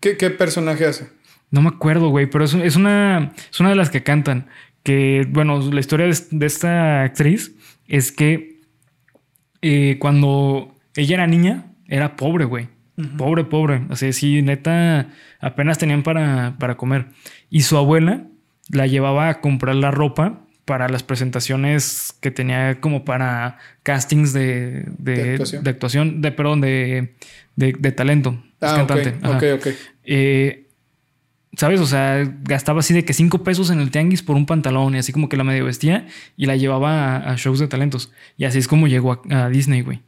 ¿Qué, qué personaje hace? No me acuerdo, güey, pero es, es una, es una de las que cantan. Que, bueno, la historia de, de esta actriz es que eh, cuando ella era niña, era pobre, güey. Pobre, pobre. O sea, sí, neta, apenas tenían para, para comer. Y su abuela la llevaba a comprar la ropa para las presentaciones que tenía como para castings de, de, De actuación. de actuación, de, perdón, de, de, talento. Es Ah, cantante. ok, ok, ok. Eh, ¿Sabes? O sea, gastaba así de que cinco pesos en el tianguis por un pantalón y así como que la medio vestía y la llevaba a, a shows de talentos. Y así es como llegó a, a Disney, güey.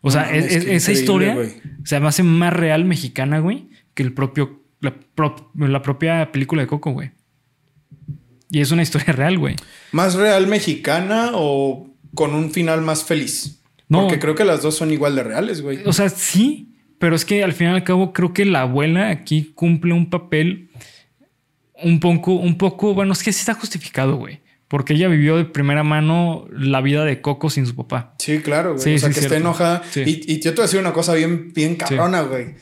O sea, No mames, es- es- qué esa historia se me hace más real mexicana, güey, que el propio, la, pro- la propia película de Coco, güey. Y es una historia real, güey. ¿Más real mexicana o con un final más feliz? No. Porque creo que las dos son igual de reales, güey. O sea, sí, pero es que al fin y al cabo creo que la abuela aquí cumple un papel un poco, un poco, bueno, es que sí está justificado, güey. Porque ella vivió de primera mano la vida de Coco sin su papá. Sí, claro, güey. Sí, o sea, sí, que cierto. esté enojada. Sí. Y, y yo te voy a decir una cosa bien, bien cabrona, güey.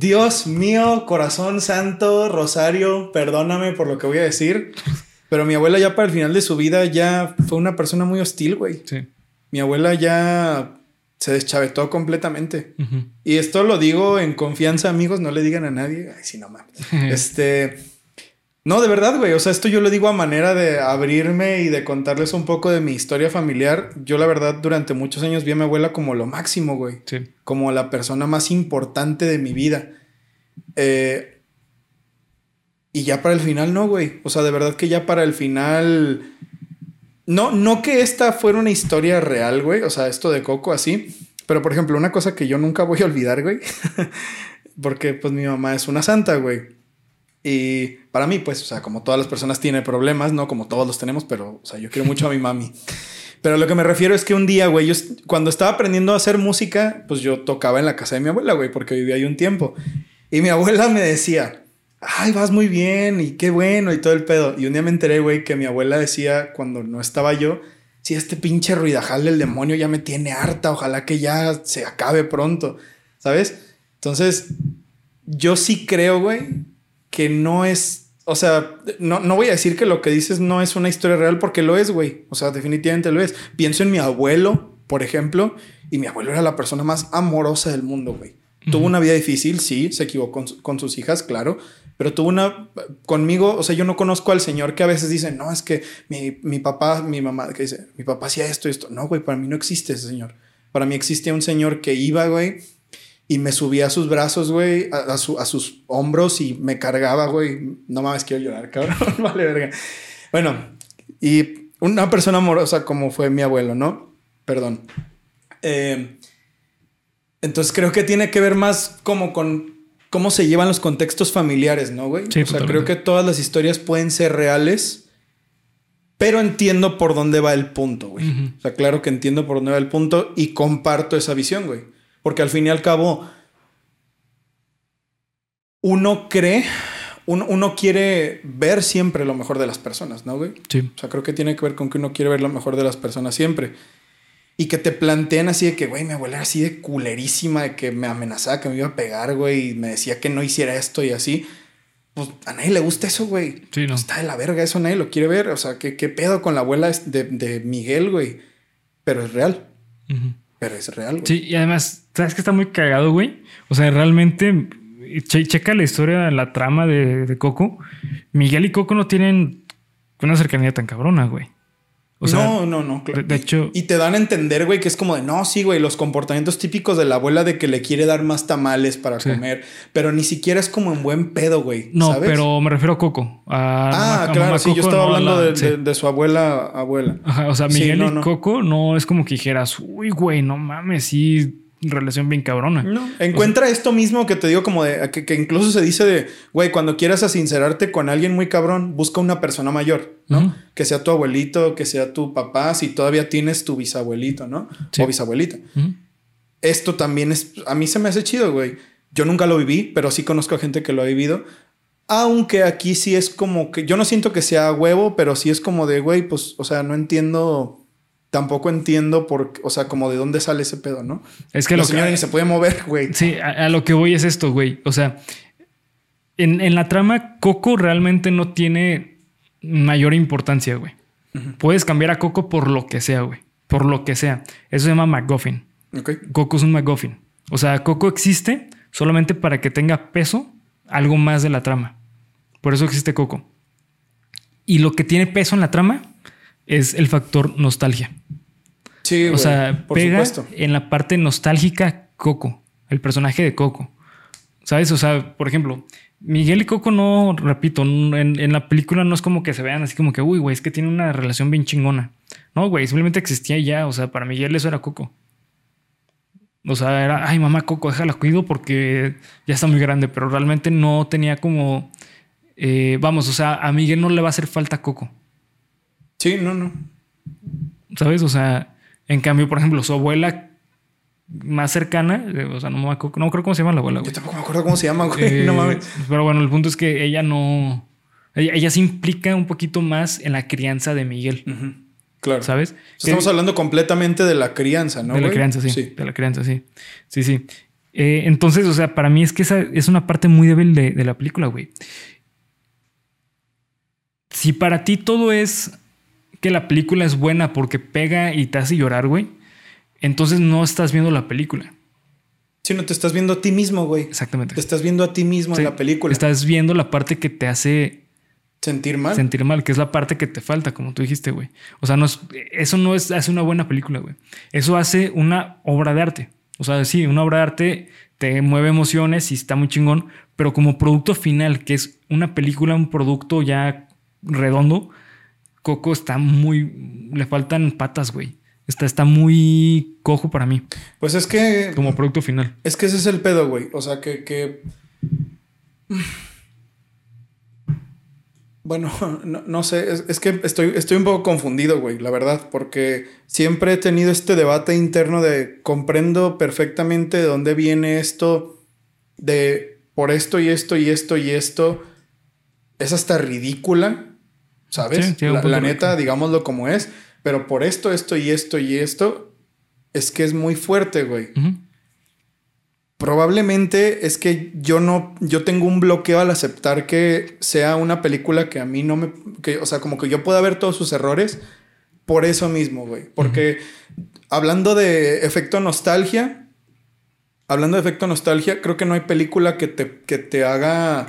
Dios mío, corazón santo, Rosario, perdóname por lo que voy a decir. Pero mi abuela ya para el final de su vida ya fue una persona muy hostil, güey. Sí. Mi abuela ya se deschavetó completamente. Y esto lo digo en confianza, amigos, no le digan a nadie. Ay, sí, no mames. Este. No, de verdad, güey. O sea, esto yo lo digo a manera de abrirme y de contarles un poco de mi historia familiar. Yo, la verdad, durante muchos años vi a mi abuela como lo máximo, güey. Sí. Como la persona más importante de mi vida. Eh, y ya para el final, no, güey. O sea, de verdad que ya para el final. No, no que esta fuera una historia real, güey. O sea, esto de Coco así. Pero, por ejemplo, una cosa que yo nunca voy a olvidar, güey. Porque, pues, mi mamá es una santa, güey. Y para mí, pues, o sea, como todas las personas tiene problemas, no como todos los tenemos, pero, o sea, yo quiero mucho a mi mami. Pero lo que me refiero es que un día, güey, yo cuando estaba aprendiendo a hacer música, pues yo tocaba en la casa de mi abuela, güey, porque vivía ahí un tiempo. Y mi abuela me decía, ay, vas muy bien y qué bueno y todo el pedo. Y un día me enteré, güey, que mi abuela decía cuando no estaba yo, si este pinche ruidajal del demonio ya me tiene harta, ojalá que ya se acabe pronto, ¿sabes? Entonces, yo sí creo, güey, que no es. O sea, no, no voy a decir que lo que dices no es una historia real porque lo es, güey. O sea, definitivamente lo es. Pienso en mi abuelo, por ejemplo, y mi abuelo era la persona más amorosa del mundo, güey. Tuvo una vida difícil, sí, se equivocó con, con sus hijas, claro, pero tuvo una conmigo, o sea, yo no conozco al señor que a veces dice, no, es que mi, mi papá, mi mamá, que dice, mi papá hacía esto y esto. No, güey, para mí no existe ese señor. Para mí existía un señor que iba, güey, y me subía a sus brazos, güey, a, a su- a sus hombros y me cargaba, güey. No mames, quiero llorar, cabrón. vale, verga. Bueno, y una persona amorosa como fue mi abuelo, ¿no? Perdón. Eh, entonces creo que tiene que ver más como con cómo se llevan los contextos familiares, ¿no, güey? Sí, o sea, creo que todas las historias pueden ser reales, pero entiendo por dónde va el punto, güey. O sea, claro que entiendo por dónde va el punto y comparto esa visión, güey. Porque al fin y al cabo, uno cree, uno, uno quiere ver siempre lo mejor de las personas, ¿no, güey? Sí. O sea, creo que tiene que ver con que uno quiere ver lo mejor de las personas siempre. Y que te planteen así de que, güey, mi abuela era así de culerísima, de que me amenazaba que me iba a pegar, güey, y me decía que no hiciera esto y así. Pues a nadie le gusta eso, güey. Sí, no. Está de la verga, eso nadie lo quiere ver. O sea, ¿qué, qué pedo con la abuela de, de Miguel, güey? Pero es real. Ujú. Pero es real. Sí, y además, ¿sabes que está muy cagado, güey? O sea, realmente, che- checa la historia, la trama de, de Coco. Miguel y Coco no tienen una cercanía tan cabrona, güey. O sea, no, no, no. claro. de- hecho- Y te dan a entender, güey, que es como de no, sí, güey, los comportamientos típicos de la abuela de que le quiere dar más tamales para Sí. comer, pero ni siquiera es como en buen pedo, güey. no, ¿sabes? pero me refiero a Coco. A Ah, a claro, mamá sí, yo estaba no a hablando la- de, sí. de- de su abuela, abuela. Ajá, o sea, Sí, Miguel no, y no. Coco no es como que dijeras, uy, güey, no mames, sí, relación bien cabrona. No, encuentra esto mismo que te digo como de que, que incluso se dice de, güey, cuando quieras asincerarte con alguien muy cabrón, busca una persona mayor, ¿no? Ujú. Que sea tu abuelito, que sea tu papá, si todavía tienes tu bisabuelito, ¿no? Sí. O bisabuelita. Ujú. Esto también es, a mí se me hace chido, güey. Yo nunca lo viví, pero sí conozco a gente que lo ha vivido. Aunque aquí sí es como que, yo no siento que sea huevo, pero sí es como de, güey, pues, o sea, no entiendo, tampoco entiendo por, o sea, como de dónde sale ese pedo, ¿no? Es que la lo señora que... ni se puede mover, güey. Sí, a, a lo que voy es esto, güey. O sea, en, en la trama, Coco realmente no tiene mayor importancia, güey. Puedes cambiar a Coco por lo que sea, güey. Por lo que sea. Eso se llama MacGuffin. Ok. Coco es un MacGuffin. O sea, Coco existe solamente para que tenga peso algo más de la trama. Por eso existe Coco. Y lo que tiene peso en la trama es el factor nostalgia. Sí, O sea, por pega supuesto. en la parte nostálgica Coco, el personaje de Coco. ¿Sabes? O sea, por ejemplo, Miguel y Coco no, repito, en, en la película no es como que se vean así como que, uy, güey, es que tiene una relación bien chingona. No, güey, simplemente existía y ya. O sea, para Miguel eso era Coco. O sea, era, ay, mamá Coco, déjala cuido porque ya está muy grande, pero realmente no tenía como, eh, vamos, o sea, a Miguel no le va a hacer falta Coco. Sí, no, no. ¿Sabes? O sea, en cambio, por ejemplo, su abuela más cercana, eh, o sea, no me acuerdo, no creo cómo se llama la abuela, Yo güey. tampoco me acuerdo cómo se llama, güey. Eh, no mames. Pero bueno, el punto es que ella no. Ella, ella se implica un poquito más en la crianza de Miguel, Claro. ¿sabes? Estamos Que- hablando completamente de la crianza, ¿no? de la crianza, sí, De la crianza, sí. Sí, sí. Eh, entonces, o sea, para mí es que esa es una parte muy débil de, de la película, güey. Si para ti todo es que la película es buena porque pega y te hace llorar, güey, entonces no estás viendo la película. Si no te estás viendo a ti mismo, güey. Exactamente. Te estás viendo a ti mismo Sí, en la película. Estás viendo la parte que te hace Sentir mal. sentir mal, que es la parte que te falta, como tú dijiste, güey. O sea, no es, eso no es, hace una buena película, güey. Eso hace una obra de arte. O sea, sí, una obra de arte te mueve emociones y está muy chingón, pero como producto final, que es una película, un producto ya redondo, Coco está muy, le faltan patas, güey. Está, está muy cojo para mí, Pues es que. como producto final. Es que ese es el pedo, güey. O sea, que. que... Bueno, no, no sé, es, es que estoy, estoy un poco confundido, güey, la verdad, porque siempre he tenido este debate interno de comprendo perfectamente de dónde viene esto, de por esto y esto y esto y esto, es hasta ridícula, ¿sabes? Sí, sí, la, neta, digámoslo como es, pero por esto, esto y esto y esto, es que es muy fuerte, güey. Probablemente es que yo no, yo tengo un bloqueo al aceptar que sea una película que a mí no me, que, o sea, como que yo pueda ver todos sus errores por eso mismo, güey. Porque hablando de efecto nostalgia, hablando de efecto nostalgia, creo que no hay película que te, que te haga,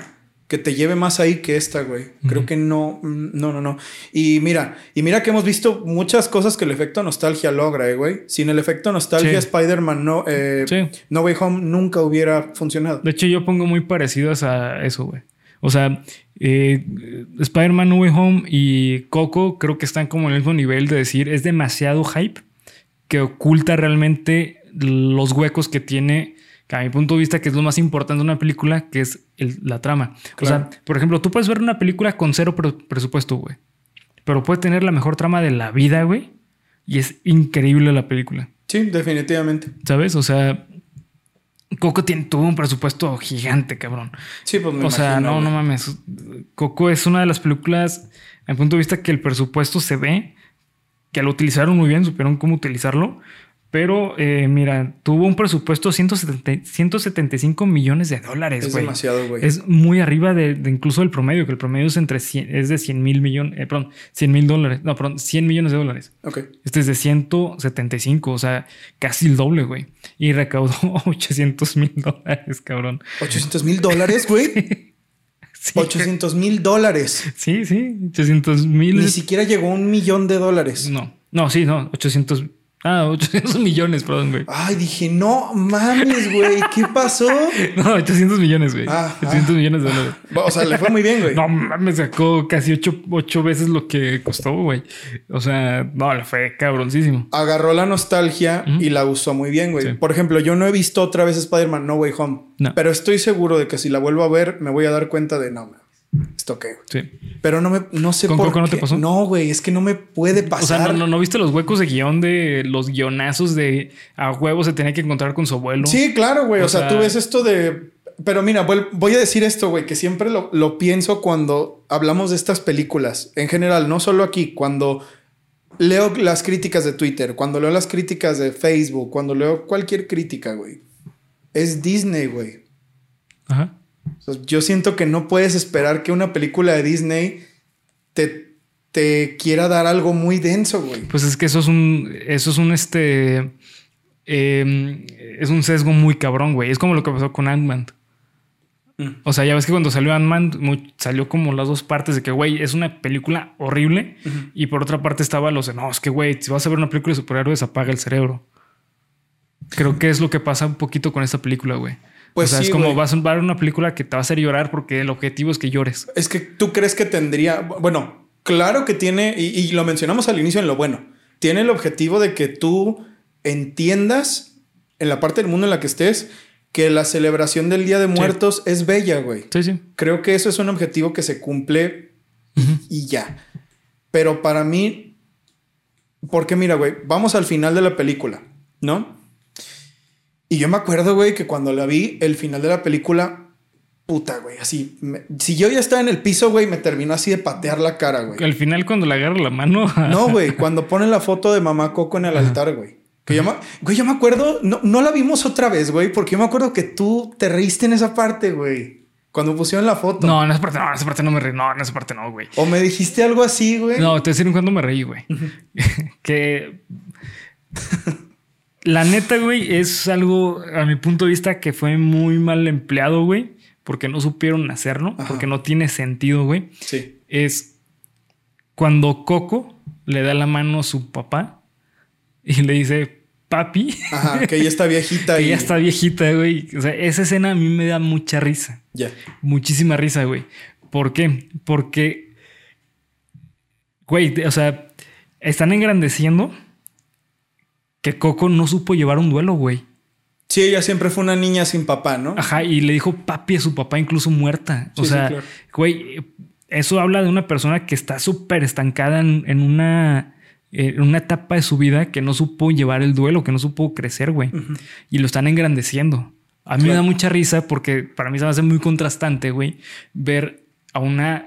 que te lleve más ahí que esta, güey. Creo que no, mm, no, no, no. Y mira, y mira que hemos visto muchas cosas que el efecto nostalgia logra, eh, güey. Sin el efecto nostalgia, Sí. Spider-Man no, eh, Sí. no Way Home nunca hubiera funcionado. De hecho, yo pongo muy parecidas a eso, güey. O sea, eh, Spider-Man No Way Home y Coco creo que están como en el mismo nivel de decir es demasiado hype que oculta realmente los huecos que tiene, que a mi punto de vista, que es lo más importante de una película, que es el- la trama. Claro. O sea, por ejemplo, tú puedes ver una película con cero pre- presupuesto, güey. Pero puede tener la mejor trama de la vida, güey. Y es increíble la película. Sí, definitivamente. ¿Sabes? O sea, Coco tiene, tuvo un presupuesto gigante, cabrón. Sí, pues me o sea, no, güey. no mames. Coco es una de las películas, a mi punto de vista, que el presupuesto se ve, que lo utilizaron muy bien, supieron cómo utilizarlo. Pero eh, mira, tuvo un presupuesto de 170 175 millones de dólares, Es demasiado, güey. Es muy arriba de, de incluso del promedio, que el promedio es entre 100, es de 100 mil millones, eh, perdón, 100 mil dólares, no, perdón, 100 millones de dólares. Ok. Este es de 175, o sea, casi el doble, güey. Y recaudó 800 mil dólares, cabrón. 800 mil dólares, güey. Sí, 800 mil dólares. sí, sí, 800 mil. Ni siquiera llegó a un millón de dólares. No, no, sí, no, 800. Ah, 800 millones, perdón, güey. Ay, dije, no mames, güey. ¿Qué pasó? No, 800 millones, güey. Ah, 800 ah. millones de dólares. O sea, le fue muy bien, güey. No mames, sacó casi ocho, ocho veces lo que costó, güey. O sea, no, le fue cabroncísimo. Agarró la nostalgia y la usó muy bien, güey. Sí. Por ejemplo, yo no he visto otra vez Spider-Man No Way Home. No. Pero estoy seguro de que si la vuelvo a ver, me voy a dar cuenta de no, esto güey. Sí. Pero no me, no sé ¿Con por Coco no te qué. pasó? No, güey, es que no me puede O pasar. sea, ¿no, no, no viste los huecos de guion de los guionazos de a huevo se tenía que encontrar con su abuelo? Sí, claro, güey. O, O sea, sea- tú ves esto de. Pero mira, voy a decir esto, güey, que siempre lo, lo pienso cuando hablamos de estas películas. En general, no solo aquí, cuando leo las críticas de Twitter, cuando leo las críticas de Facebook, cuando leo cualquier crítica, güey. Es Disney, güey. Ajá. O sea, yo siento que no puedes esperar que una película de Disney te, te quiera dar algo muy denso, güey. Pues es que eso es un. Eso es un este. eh, es un sesgo muy cabrón, güey. Es como lo que pasó con Ant-Man. Mm. O sea, ya ves que cuando salió Ant-Man salió como las dos partes de que, güey, es una película horrible. Y por otra parte estaba los de, no, es que, güey, si vas a ver una película de superhéroes, apaga el cerebro. Creo que es lo que pasa un poquito con esta película, güey. Pues o sea, sí, es como vas a ver una película que te va a hacer llorar porque el objetivo es que llores. Es que tú crees que tendría, bueno, claro que tiene, y, y lo mencionamos al inicio en lo bueno, tiene el objetivo de que tú entiendas en la parte del mundo en la que estés que la celebración del Día de Muertos es bella, güey. Sí, sí. Creo que eso es un objetivo que se cumple y ya. Pero para mí, porque mira, güey, vamos al final de la película, ¿no? Y yo me acuerdo, güey, que cuando la vi, el final de la película, puta, güey, así, me- si yo ya estaba en el piso, güey, me terminó así de patear la cara, güey. Al final, cuando le agarra la mano. No, güey, cuando ponen la foto de mamá Coco en el altar, güey. Que yo me, güey, yo me acuerdo, no, no la vimos otra vez, güey, porque yo me acuerdo que tú te reíste en esa parte, güey. Cuando pusieron la foto. No, en esa parte no, en esa parte no me reí. No, en esa parte no, güey. O me dijiste algo así, güey. No, te decir cuando me reí, güey. que. La neta, güey, es algo, a mi punto de vista, que fue muy mal empleado, güey. Porque no supieron hacerlo. Ajá. Porque no tiene sentido, güey. Sí. Es cuando Coco le da la mano a su papá y le dice, papi, Ajá, que ella está viejita que y ya está viejita, güey. O sea, esa escena a mí me da mucha risa. Ya. Muchísima risa, güey. ¿Por qué? Porque, güey, o sea, están engrandeciendo que Coco no supo llevar un duelo, güey. Sí, ella siempre fue una niña sin papá, ¿no? Ajá, y le dijo papi a su papá incluso muerta. O Sí, sí, sea, claro. güey, eso habla de una persona que está súper estancada en, en una, en una etapa de su vida que no supo llevar el duelo, que no supo crecer, güey. Y lo están engrandeciendo. A mí me da mucha risa porque para mí se me hace muy contrastante, güey, ver a una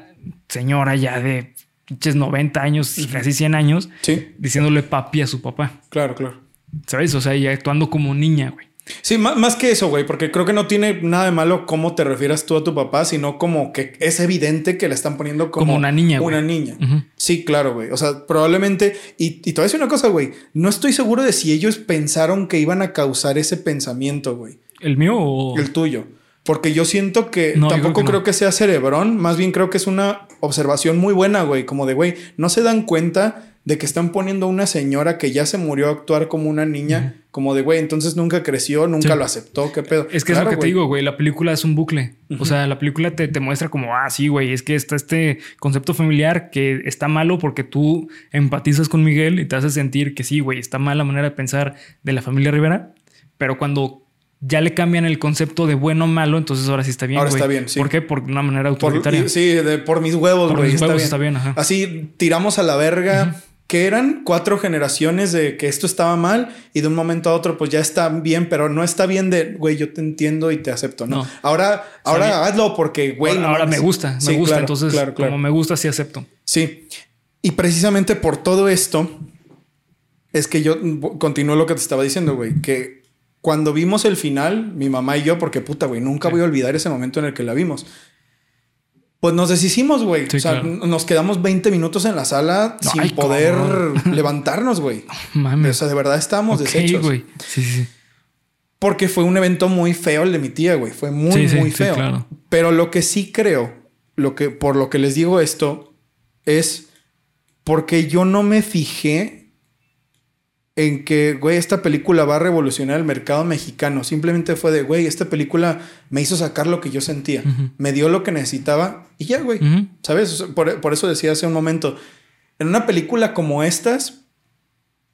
señora ya de pinches 90 años, casi 100 años, Sí, diciéndole papi a su papá. claro, claro. ¿Sabes? O sea, y actuando como niña, güey. Sí, má- más, que eso, güey, porque creo que no tiene nada de malo cómo te refieras tú a tu papá, sino como que es evidente que le están poniendo como, Como una niña, güey. Una niña. Ujú. Sí, claro, güey. O sea, probablemente. Y, y te voy a decir una cosa, güey. No estoy seguro de si ellos pensaron que iban a causar ese pensamiento, güey. ¿El mío o...? El tuyo. Porque yo siento que No, tampoco creo que creo que sea cerebrón. Más bien creo que es una observación muy buena, güey. Como de, güey, no se dan cuenta de que están poniendo a una señora que ya se murió a actuar como una niña. Como de, güey, entonces nunca creció, nunca Sí. lo aceptó. ¿Qué pedo? Es que Claro, es lo que güey. te digo, güey. La película es un bucle. O sea, la película te, te muestra como, ah, sí, güey, es que está este concepto familiar que está malo porque tú empatizas con Miguel y te hace sentir que sí, güey, está mal la manera de pensar de la familia Rivera. Pero cuando ya le cambian el concepto de bueno o malo, entonces ahora sí está bien. Ahora está bien, sí. ¿Por qué? Por una manera Por, autoritaria. sí, de- por mis huevos, Por güey. mis Está, huevos bien. está bien, ajá. Así tiramos a la verga. Que eran cuatro generaciones de que esto estaba mal y de un momento a otro, pues ya está bien, pero no está bien de, güey, yo te entiendo y te acepto, ¿no? No. Ahora, ahora hazlo porque, güey. ahora no ahora mames. me gusta, me Sí, gusta. claro, entonces, claro, claro. como me gusta, sí acepto. Sí. Y precisamente por todo esto es que yo continúo lo que te estaba diciendo, güey, que cuando vimos el final, mi mamá y yo, porque puta, güey, nunca voy a olvidar ese momento en el que la vimos. Pues nos deshicimos, güey. Sí, o sea, claro. nos quedamos 20 minutos en la sala No, sin ay, poder cabrón. levantarnos, güey. O Mames. sea, de verdad estábamos Ok, deshechos. güey. Sí, sí. Porque fue un evento muy feo el de mi tía, güey. Fue muy, sí, muy sí, feo. claro. Pero lo que sí creo, lo que, por lo que les digo esto, es porque yo no me fijé en que, güey, esta película va a revolucionar el mercado mexicano. Simplemente fue de, güey, esta película me hizo sacar lo que yo sentía. Me dio lo que necesitaba y ya, güey. ¿Sabes? Por, por eso decía hace un momento, en una película como estas,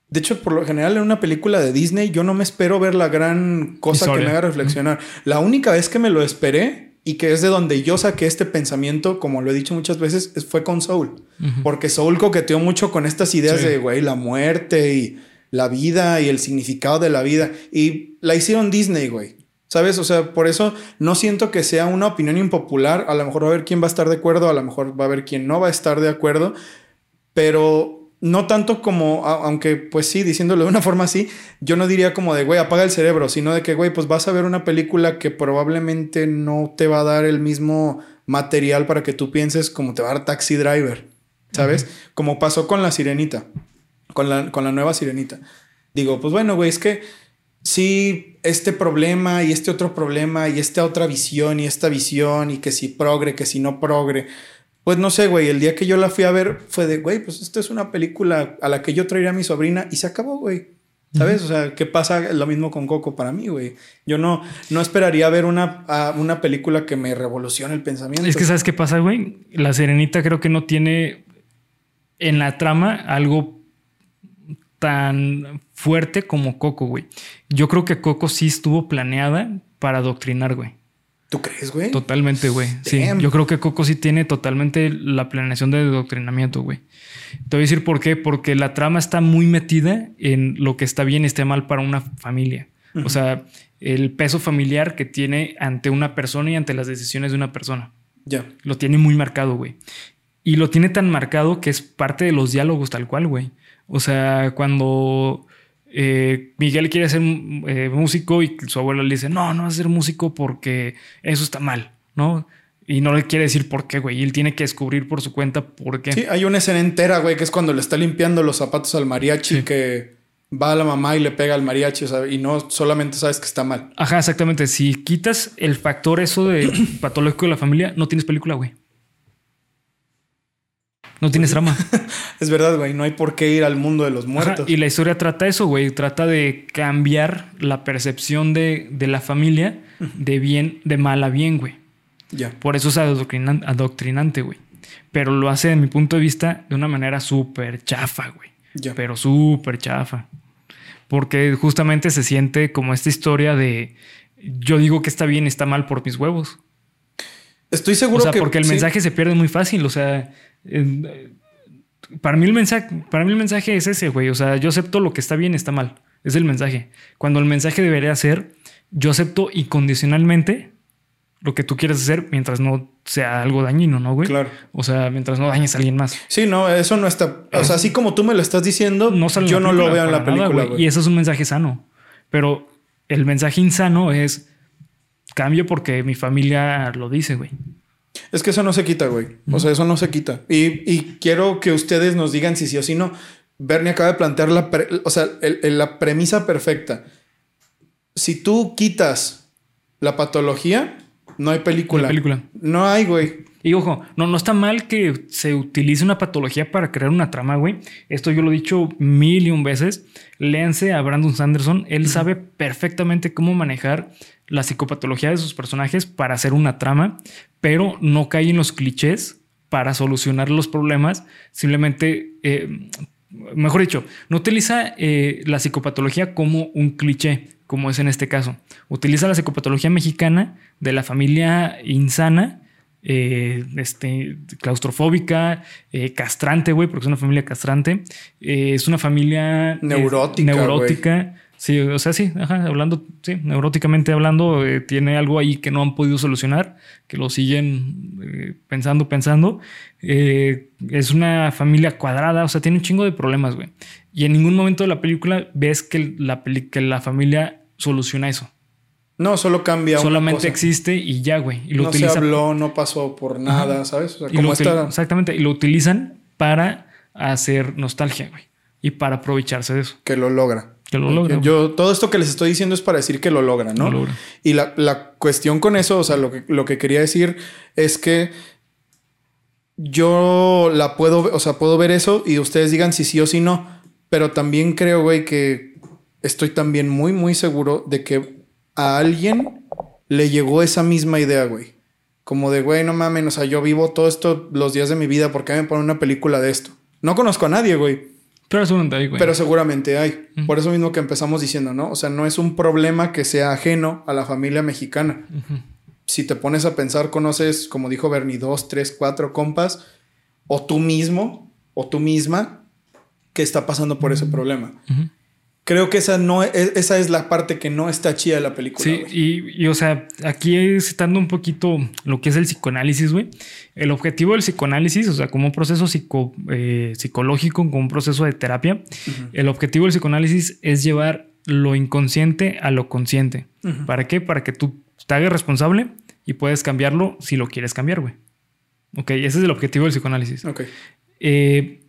de hecho, por lo general en una película de Disney, yo no me espero ver la gran cosa que me haga reflexionar. La única vez que me lo esperé y que es de donde yo saqué este pensamiento, como lo he dicho muchas veces, es- fue con Soul. Porque Soul coqueteó mucho con estas ideas Sí. de, güey, la muerte y la vida y el significado de la vida. Y la hicieron Disney, güey. ¿Sabes? O sea, por eso no siento que sea una opinión impopular. A lo mejor va a haber quien va a estar de acuerdo, a lo mejor va a haber quien no va a estar de acuerdo. Pero no tanto como, aunque pues sí, diciéndolo de una forma así, yo no diría como de, güey, apaga el cerebro, sino de que, güey, pues vas a ver una película que probablemente no te va a dar el mismo material para que tú pienses como te va a dar Taxi Driver, ¿sabes? Como pasó con la sirenita, con la, con la nueva sirenita. Digo, pues bueno, güey, es que sí, este problema y este otro problema y esta otra visión y esta visión y que si progre, que si no progre. Pues no sé, güey, el día que yo la fui a ver fue de, güey, pues esto es una película a la que yo traería a mi sobrina y se acabó, güey. ¿Sabes? O sea, ¿qué pasa lo mismo con Coco para mí, güey? Yo no, no esperaría ver una, una película que me revolucione el pensamiento. Es que ¿sabes qué pasa, güey? La Serenita creo que no tiene en la trama algo tan fuerte como Coco, güey. Yo creo que Coco sí estuvo planeada para adoctrinar, güey. ¿Tú crees, güey? Totalmente, güey. Sí, yo creo que Coco sí tiene totalmente la planeación de adoctrinamiento, güey. Te voy a decir por qué. Porque la trama está muy metida en lo que está bien y está mal para una familia. O sea, el peso familiar que tiene ante una persona y ante las decisiones de una persona. Ya. Lo tiene muy marcado, güey. Y lo tiene tan marcado que es parte de los diálogos tal cual, güey. O sea, cuando eh, Miguel quiere ser eh, músico y su abuela le dice, no, no vas a ser músico porque eso está mal, ¿no? Y no le quiere decir por qué, güey. Y él tiene que descubrir por su cuenta por qué. Sí, hay una escena entera, güey, que es cuando le está limpiando los zapatos al mariachi Sí. que va a la mamá y le pega al mariachi, o sea, y no solamente sabes que está mal. Ajá, exactamente. Si quitas el factor eso de patológico de la familia, no tienes película, güey. No tienes trama. Es verdad, güey, no hay por qué ir al mundo de los Ajá, muertos. y la historia trata eso, güey. Trata de cambiar la percepción de, de la familia de bien, de mal a bien, güey. Ya. Por eso es adoctrinan- adoctrinante, güey. Pero lo hace, de mi punto de vista, de una manera súper chafa, güey. Ya. Pero súper chafa. Porque justamente se siente como esta historia de yo digo que está bien y está mal por mis huevos. Estoy O seguro sea, que porque el sí. mensaje se pierde muy fácil. O sea, eh, para mí el mensaje, para mí el mensaje es ese, güey. O sea, yo acepto lo que está bien, está mal. Es el mensaje. Cuando el mensaje debería ser, yo acepto incondicionalmente lo que tú quieres hacer mientras no sea algo dañino, ¿no, güey? Claro. O sea, mientras no dañes a alguien más. Sí, no, eso no está. O sea, así como tú me lo estás diciendo, No sale yo no lo veo en la nada, película, güey. güey. Y eso es un mensaje sano. Pero el mensaje insano es cambio porque mi familia lo dice, güey. Es que eso no se quita, güey. O sea, eso no se quita. Y, y quiero que ustedes nos digan si sí o si no. Bernie acaba de plantear la, pre- o sea, el- el- la premisa perfecta. Si tú quitas la patología, no hay película. No hay película. No hay, güey. Y ojo, no, no está mal que se utilice una patología para crear una trama, güey. Esto yo lo he dicho mil y un veces. Léanse a Brandon Sanderson. Él sabe perfectamente cómo manejar la psicopatología de sus personajes para hacer una trama, pero no cae en los clichés para solucionar los problemas. Simplemente, eh, mejor dicho, no utiliza eh, la psicopatología como un cliché, como es en este caso. Utiliza la psicopatología mexicana de la familia insana eh, este, claustrofóbica, eh, castrante, güey, porque es una familia castrante. Eh, es una familia Neurótica, neurótica. Sí, o sea, sí, ajá, hablando, sí, neuróticamente hablando, eh, tiene algo ahí que no han podido solucionar, que lo siguen eh, pensando, pensando. Eh, es una familia cuadrada, o sea, tiene un chingo de problemas, güey. Y en ningún momento de la película ves que la, peli- que la familia soluciona eso. No, solo cambia una Solamente cosa. existe y ya, güey. Y lo no se utiliza habló, no pasó por nada, ¿sabes? O sea, como esta... Exactamente. Y lo utilizan para hacer nostalgia, güey. Y para aprovecharse de eso. que lo logra. Que lo logra. güey. Yo, todo esto que les estoy diciendo es para decir que lo logra, ¿no? Lo logra. Y la, la cuestión con eso, o sea, lo que, lo que quería decir es que yo la puedo, o sea, puedo ver eso y ustedes digan si sí o si no, pero también creo, güey, que estoy también muy, muy seguro de que a alguien le llegó esa misma idea, güey. Como de, güey, no mames, o sea, yo vivo todo esto los días de mi vida, ¿por qué me ponen una película de esto? No conozco a nadie, güey. Pero ahí, güey. Pero seguramente hay. Por eso mismo que empezamos diciendo, ¿no? O sea, no es un problema que sea ajeno a la familia mexicana. Si te pones a pensar, conoces, como dijo Bernie, dos, tres, cuatro compas, o tú mismo, o tú misma, que está pasando por ese problema. Creo que esa, no es, esa es la parte que no está chida de la película. Sí, y, y, o sea, aquí citando un poquito lo que es el psicoanálisis, güey. El objetivo del psicoanálisis, o sea, como un proceso psico- eh, psicológico, como un proceso de terapia, el objetivo del psicoanálisis es llevar lo inconsciente a lo consciente. ¿Para qué? Para que tú te hagas responsable y puedes cambiarlo si lo quieres cambiar, güey. Ok, ese es el objetivo del psicoanálisis. Ok. Eh,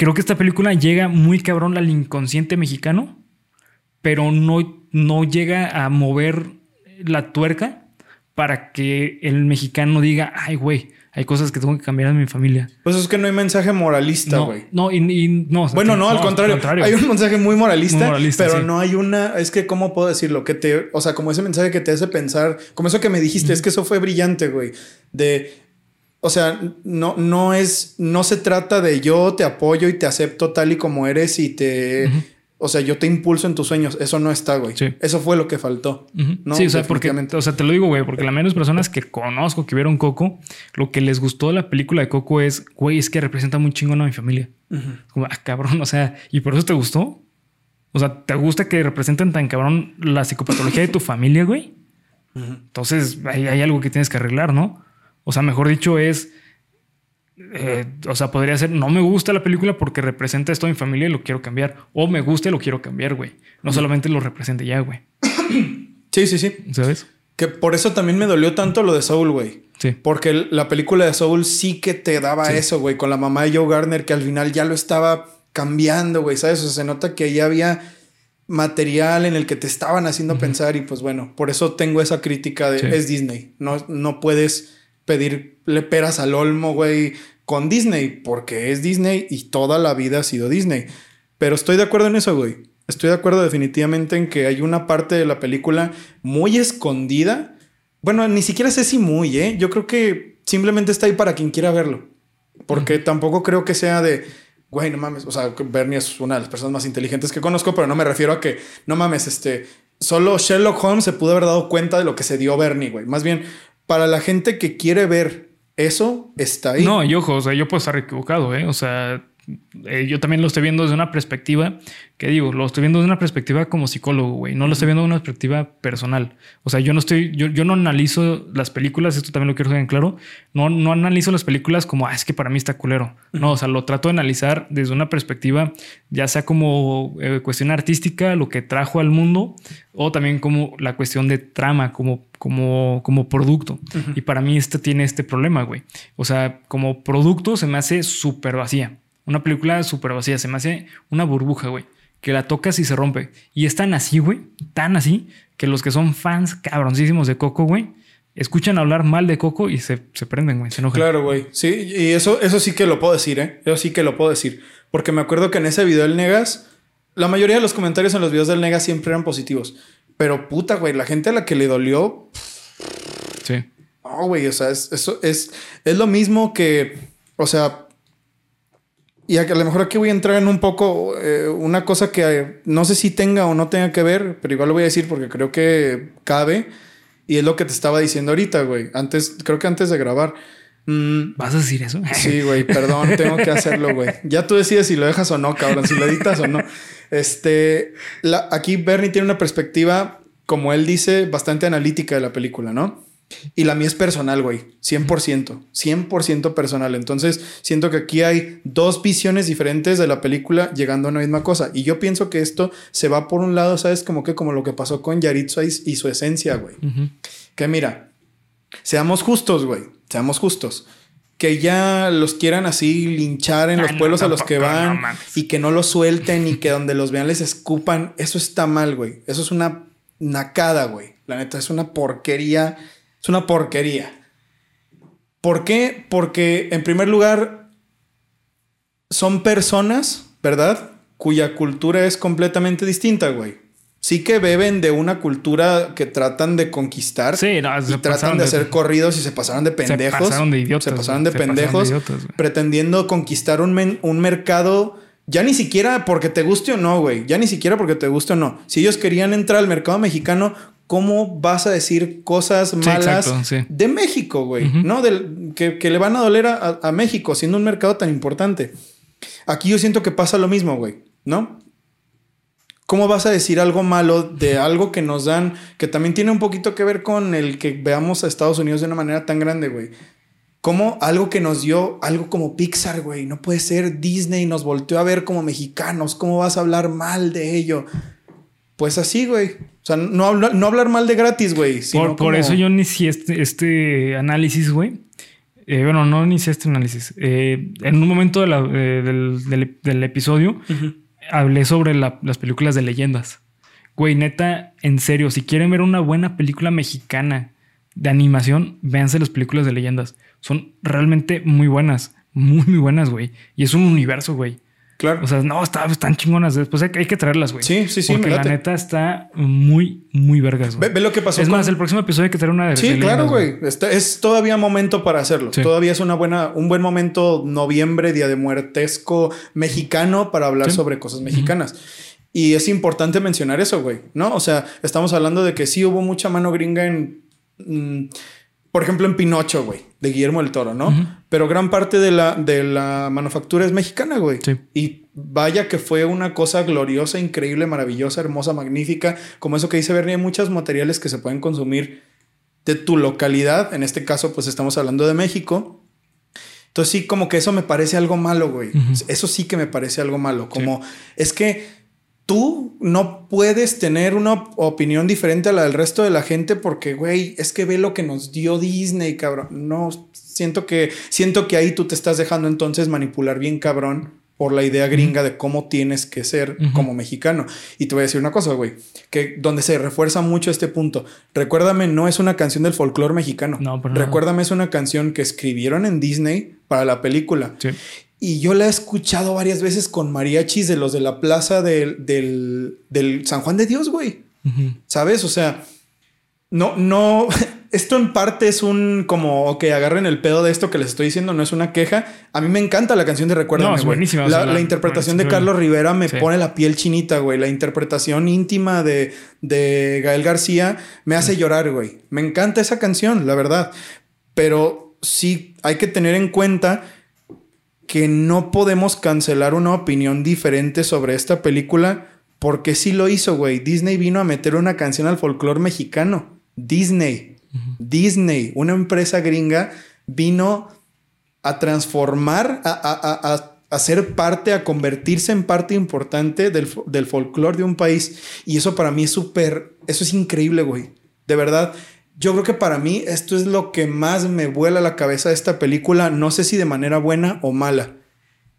creo que esta película llega muy cabrón al inconsciente mexicano, pero no, no llega a mover la tuerca para que el mexicano diga, ay, güey, hay cosas que tengo que cambiar en mi familia. Pues es que no hay mensaje moralista, No, güey. no, y, y no. o sea, Bueno, no, al contrario. Hay un mensaje muy moralista, Muy moralista, pero sí. no hay una. Es que, ¿cómo puedo decirlo? Que te. O sea, como ese mensaje que te hace pensar. Como eso que me dijiste, es que eso fue brillante, güey. De. O sea, no, no es. No se trata de yo te apoyo y te acepto tal y como eres y te. O sea, yo te impulso en tus sueños. Eso no está, güey. Sí. Eso fue lo que faltó. ¿no? Sí, o sea, porque, o sea, te lo digo, güey, porque la menos personas que conozco que vieron Coco, lo que les gustó de la película de Coco es, güey, es que representa muy chingón a mi familia. Como, ah, cabrón, o sea, ¿y por eso te gustó? O sea, ¿te gusta que representen tan cabrón la psicopatología de tu familia, güey? Entonces, hay, hay algo que tienes que arreglar, ¿no? O sea, mejor dicho, es. eh, o sea, podría ser, no me gusta la película porque representa esto a mi familia y lo quiero cambiar. O me gusta y lo quiero cambiar, güey. No solamente lo represente ya, güey. Sí, sí, sí. ¿Sabes? Que por eso también me dolió tanto lo de Soul, güey. Sí. Porque la película de Soul sí que te daba Sí. eso, güey, con la mamá de Joe Gardner, que al final ya lo estaba cambiando, güey, ¿sabes? O sea, se nota que ya había material en el que te estaban haciendo pensar y pues bueno, por eso tengo esa crítica de Sí. es Disney. No, no puedes pedirle peras al olmo, güey, con Disney, porque es Disney y toda la vida ha sido Disney. Pero estoy de acuerdo en eso, güey. Estoy de acuerdo definitivamente en que hay una parte de la película muy escondida. Bueno, ni siquiera sé si muy, ¿eh? Yo creo que simplemente está ahí para quien quiera verlo. Porque tampoco creo que sea de, güey, no mames. O sea, Bernie es una de las personas más inteligentes que conozco, pero no me refiero a que, no mames, este, solo Sherlock Holmes se pudo haber dado cuenta de lo que se dio Bernie, güey. Más bien, para la gente que quiere ver eso, está ahí. No, y ojo, o sea, yo puedo estar equivocado, ¿eh? O sea, eh, yo también lo estoy viendo desde una perspectiva, que digo, lo estoy viendo desde una perspectiva como psicólogo, güey. No lo estoy viendo desde una perspectiva personal. O sea, yo no estoy, yo, yo no analizo las películas, esto también lo quiero dejar en claro. No, no analizo las películas como, ah, es que para mí está culero. No, o sea, lo trato de analizar desde una perspectiva, ya sea como eh, cuestión artística, lo que trajo al mundo, o también como la cuestión de trama, como, como, como producto. Y para mí este tiene este problema, güey. O sea, como producto se me hace súper vacía. Una película súper vacía. Se me hace una burbuja, güey. Que la tocas y se rompe. Y es tan así, güey. Tan así que los que son fans cabroncísimos de Coco, güey, escuchan hablar mal de Coco y se, se prenden, güey. Se enojan. Claro, güey. Sí, y eso, eso sí que lo puedo decir, ¿eh? Eso sí que lo puedo decir. Porque me acuerdo que en ese video del Negas, la mayoría de los comentarios en los videos del Negas siempre eran positivos. Pero puta, güey, la gente a la que le dolió, Sí. no, güey, o sea, es, eso es, es lo mismo que, o sea, y a, lo mejor aquí voy a entrar en un poco eh, una cosa que eh, no sé si tenga o no tenga que ver, pero igual lo voy a decir porque creo que cabe. Y es lo que te estaba diciendo ahorita, güey. Antes, creo que antes de grabar. Mm, ¿Vas a decir eso? Sí, güey, perdón, tengo que hacerlo, güey. Ya tú decides si lo dejas o no, cabrón, si lo editas o no. Este, la- aquí Bernie tiene una perspectiva, como él dice, bastante analítica de la película, ¿no? Y la mía es personal, güey, 100%, 100% personal. Entonces, siento que aquí hay dos visiones diferentes de la película llegando a una misma cosa. Y yo pienso que esto se va por un lado, ¿sabes? Como que como lo que pasó con Yaritza y, y su esencia, güey. Ujú. Que mira, seamos justos, güey. Seamos justos. Que ya los quieran así linchar en Ah, los no, pueblos a los que tampoco, no van mames. y que no los suelten y que donde los vean les escupan. Eso está mal, güey. Eso es una nacada, güey. La neta, es una porquería. Es una porquería. ¿Por qué? Porque en primer lugar son personas, ¿verdad? Cuya cultura es completamente distinta, güey. Sí que beben de una cultura que tratan de conquistar Sí, no, y tratan de hacer corridos y se pasaron de pendejos. Se pasaron de idiotas. Se pasaron de. Se pendejos idiotas, pretendiendo conquistar un, men- un mercado. Ya ni siquiera porque te guste o no, güey. Ya ni siquiera porque te guste o no. Si ellos querían entrar al mercado mexicano, ¿cómo vas a decir cosas malas exacto, sí. de México, güey? ¿No? Del, que, que le van a doler a, a- México siendo un mercado tan importante. Aquí yo siento que pasa lo mismo, güey. ¿No? ¿Cómo vas a decir algo malo de algo que nos dan, que también tiene un poquito que ver con el que veamos a Estados Unidos de una manera tan grande, güey? Como algo que nos dio, algo como Pixar, güey. No puede ser Disney, nos volteó a ver como mexicanos. ¿Cómo vas a hablar mal de ello? Pues así, güey. O sea, no, habla- no hablar mal de gratis, güey. Por, por como- eso yo inicié este, este análisis, güey. Eh, bueno, no inicié este análisis. Eh, en un momento de la- eh, del, del- del episodio hablé sobre la- las películas de leyendas. Güey, neta, en serio, si quieren ver una buena película mexicana de animación, véanse las películas de leyendas. Son realmente muy buenas. Muy, muy buenas, güey. Y es un universo, güey. Claro. O sea, no, está- están chingonas. Después hay, que- hay que traerlas, güey. Sí, sí, sí, Porque la neta está muy, muy vergas, ve, lo que pasó Es con- más, el próximo episodio hay que traer una de Sí, de claro, güey. Es todavía momento para hacerlo. Sí. Todavía es una buena, un buen momento, noviembre, día de muertesco mexicano para hablar Sí. sobre cosas mexicanas. Y es importante mencionar eso, güey, ¿no? O sea, estamos hablando de que sí hubo mucha mano gringa en, mm, por ejemplo, en Pinocho, güey, de Guillermo del Toro, ¿no? Pero gran parte de la, de la manufactura es mexicana, güey. Sí. Y vaya que fue una cosa gloriosa, increíble, maravillosa, hermosa, magnífica. Como eso que dice Bernie, hay muchos materiales que se pueden consumir de tu localidad. En este caso, pues estamos hablando de México. Entonces sí, como que eso me parece algo malo, güey. Eso sí que me parece algo malo. Como es que tú no puedes tener una opinión diferente a la del resto de la gente porque, güey, es que ve lo que nos dio Disney, cabrón. No, siento que, siento que ahí tú te estás dejando entonces manipular bien, cabrón, por la idea gringa de cómo tienes que ser como mexicano. Y te voy a decir una cosa, güey, que donde se refuerza mucho este punto. Recuérdame, no es una canción del folclore mexicano. No, pero Recuérdame, es una canción que escribieron en Disney para la película. Y yo la he escuchado varias veces con mariachis de los de la plaza del, del, San Juan de Dios, güey. ¿Sabes? O sea, no, no, esto en parte es un como que agarren el pedo de esto que les estoy diciendo, no es una queja. A mí me encanta la canción de Recuerda. No, es buenísima. La, interpretación de Carlos Rivera me pone la piel chinita, güey. La interpretación íntima de, de Gael García me hace llorar, güey. Me encanta esa canción, la verdad. Pero sí hay que tener en cuenta que no podemos cancelar una opinión diferente sobre esta película porque sí lo hizo, güey. Disney vino a meter una canción al folclore mexicano. Disney. Disney, una empresa gringa, vino a transformar, a, a, ser parte, a convertirse en parte importante del, del folclore de un país. Y eso para mí es súper, eso es increíble, güey. De verdad, yo creo que para mí esto es lo que más me vuela la cabeza de esta película, no sé si de manera buena o mala,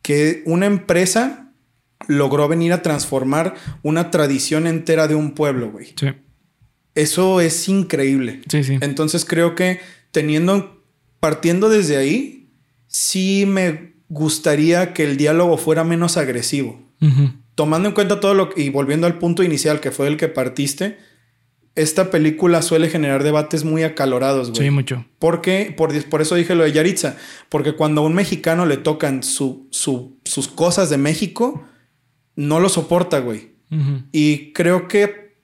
que una empresa logró venir a transformar una tradición entera de un pueblo, güey. Sí. Eso es increíble. Sí, sí. Entonces creo que teniendo, partiendo desde ahí, sí me gustaría que el diálogo fuera menos agresivo. Tomando en cuenta todo lo que, y volviendo al punto inicial que fue el que partiste, esta película suele generar debates muy acalorados, güey. Sí, mucho. ¿Por qué? Por, por, eso dije lo de Yaritza. Porque cuando a un mexicano le tocan su, sus cosas de México, no lo soporta, güey. Y creo que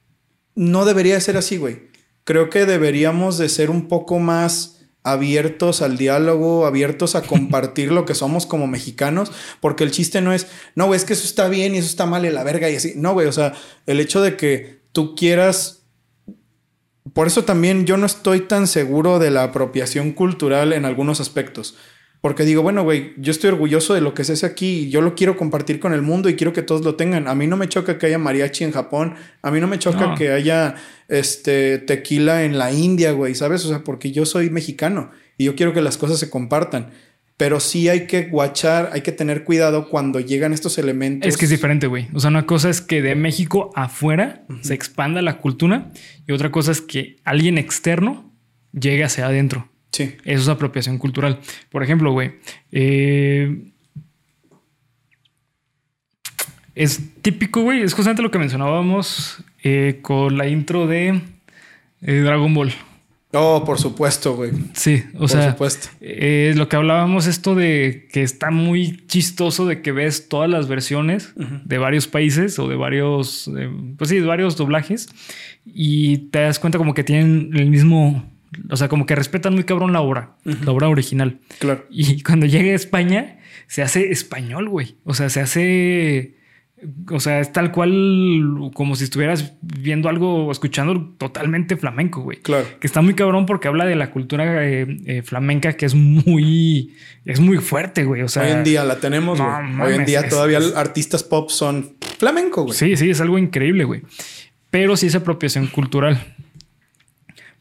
no debería ser así, güey. Creo que deberíamos de ser un poco más abiertos al diálogo, abiertos a compartir lo que somos como mexicanos, porque el chiste no es, no, güey, es que eso está bien y eso está mal y la verga y así. No, güey, o sea, el hecho de que tú quieras por eso también yo no estoy tan seguro de la apropiación cultural en algunos aspectos. Porque digo, bueno, güey, yo estoy orgulloso de lo que se hace aquí y yo lo quiero compartir con el mundo y quiero que todos lo tengan. A mí no me choca que haya mariachi en Japón, a mí no me choca que haya este tequila en la India, güey, ¿sabes? O sea, porque yo soy mexicano y yo quiero que las cosas se compartan. Pero sí hay que guachar, hay que tener cuidado cuando llegan estos elementos. Es que es diferente, güey. O sea, una cosa es que de México afuera se expanda la cultura y otra cosa es que alguien externo llegue hacia adentro. Sí. Eso es apropiación cultural. Por ejemplo, güey, eh, es típico, güey, es justamente lo que mencionábamos eh, con la intro de eh, Dragon Ball. Oh, por supuesto, güey. Sí, o por sea, supuesto. Eh, lo que hablábamos esto de que está muy chistoso de que ves todas las versiones de varios países o de varios, pues sí, de varios doblajes y te das cuenta como que tienen el mismo, o sea, como que respetan muy cabrón la obra, la obra original. Claro. Y cuando llegue a España se hace español, güey. O sea, se hace o sea, es tal cual como si estuvieras viendo algo o escuchando totalmente flamenco, güey. Claro. Que está muy cabrón porque habla de la cultura eh, eh, flamenca que es muy, es muy fuerte, güey. O sea, hoy en día la tenemos, güey. Hoy en día todavía artistas pop son flamenco, güey. Sí, sí, es algo increíble, güey. Pero sí es apropiación cultural.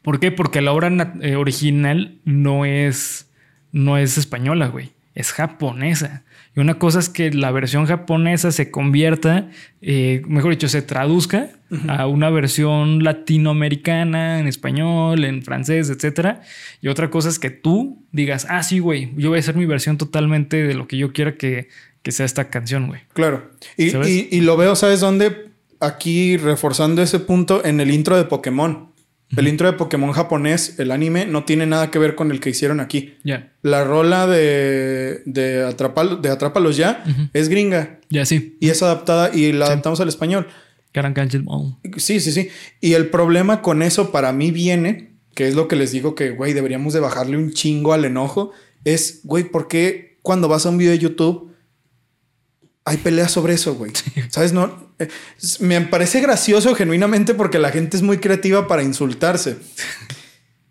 ¿Por qué? Porque la obra eh, original no es, no es española, güey. Es japonesa. Y una cosa es que la versión japonesa se convierta, eh, mejor dicho, se traduzca a una versión latinoamericana, en español, en francés, etcétera. Y otra cosa es que tú digas, ah, sí, güey, yo voy a hacer mi versión totalmente de lo que yo quiera que, sea esta canción, güey. Claro. Y, y, lo veo, ¿sabes dónde? Aquí reforzando ese punto en el intro de Pokémon. El intro de Pokémon japonés, el anime, no tiene nada que ver con el que hicieron aquí. Ya. La rola de, de, Atrapal- de Atrápalos ya es gringa Ya, sí. y es adaptada y la adaptamos al español. Sí, sí, sí. Y el problema con eso para mí viene, que es lo que les digo que, güey, deberíamos de bajarle un chingo al enojo, es, güey, ¿por qué cuando vas a un video de YouTube hay peleas sobre eso, güey? ¿Sabes? No, me parece gracioso genuinamente porque la gente es muy creativa para insultarse.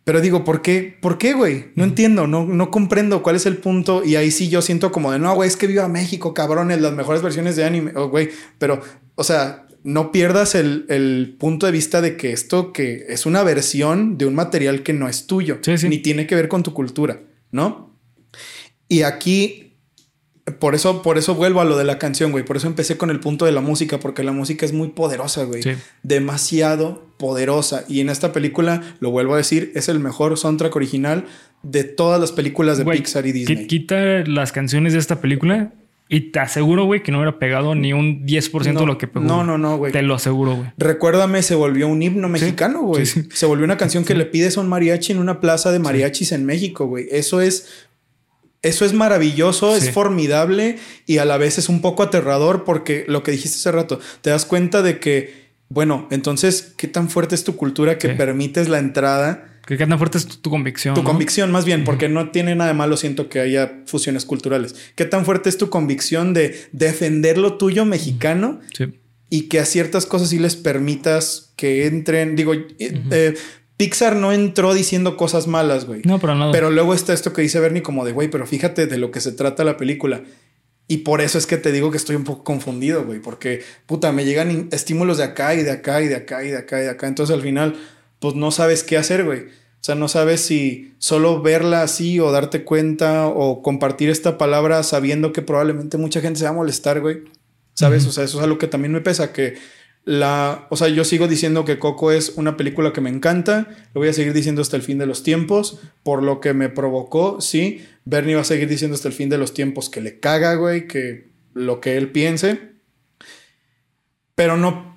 Pero digo, ¿por qué? ¿Por qué, güey? No entiendo, no, no comprendo cuál es el punto. Y ahí sí yo siento como de, no, güey, es que viva México, cabrones, las mejores versiones de anime. Oh, güey, pero, o sea, no pierdas el, el punto de vista de que esto que es una versión de un material que no es tuyo, Sí, sí. ni tiene que ver con tu cultura, ¿no? Y aquí, por eso, por eso vuelvo a lo de la canción, güey. Por eso empecé con el punto de la música, porque la música es muy poderosa, güey Sí. demasiado poderosa. Y en esta película, lo vuelvo a decir, es el mejor soundtrack original de todas las películas de Güey, Pixar y Disney. Quita las canciones de esta película y te aseguro, güey, que no hubiera pegado ni un 10% de lo que pegó. No, no, no, güey. Te lo aseguro, güey. Recuérdame, se volvió un himno mexicano, güey. sí, sí. Se volvió una canción que le pides a un mariachi en una plaza de mariachis en México, güey. Eso es. Eso es maravilloso, Sí. es formidable y a la vez es un poco aterrador porque lo que dijiste hace rato, te das cuenta de que, bueno, entonces, ¿qué tan fuerte es tu cultura que Sí. permites la entrada? ¿Qué tan fuerte es tu, tu convicción? Tu ¿no? convicción, más bien, porque no tiene nada de malo, siento que haya fusiones culturales. ¿Qué tan fuerte es tu convicción de defender lo tuyo mexicano Sí. y que a ciertas cosas sí les permitas que entren? Digo, eh, Pixar no entró diciendo cosas malas, güey. No, para nada. Pero luego está esto que dice Bernie como de, güey, pero fíjate de lo que se trata la película. Y por eso es que te digo que estoy un poco confundido, güey, porque puta, me llegan estímulos de acá y de acá y de acá y de acá y de acá. Entonces al final, pues no sabes qué hacer, güey. O sea, no sabes si solo verla así o darte cuenta o compartir esta palabra sabiendo que probablemente mucha gente se va a molestar, güey. ¿Sabes? O sea, eso es algo que también me pesa, que la... O sea, yo sigo diciendo que Coco es una película que me encanta, lo voy a seguir diciendo hasta el fin de los tiempos, por lo que me provocó, sí. Bernie va a seguir diciendo hasta el fin de los tiempos que le caga, güey, que lo que él piense. Pero no...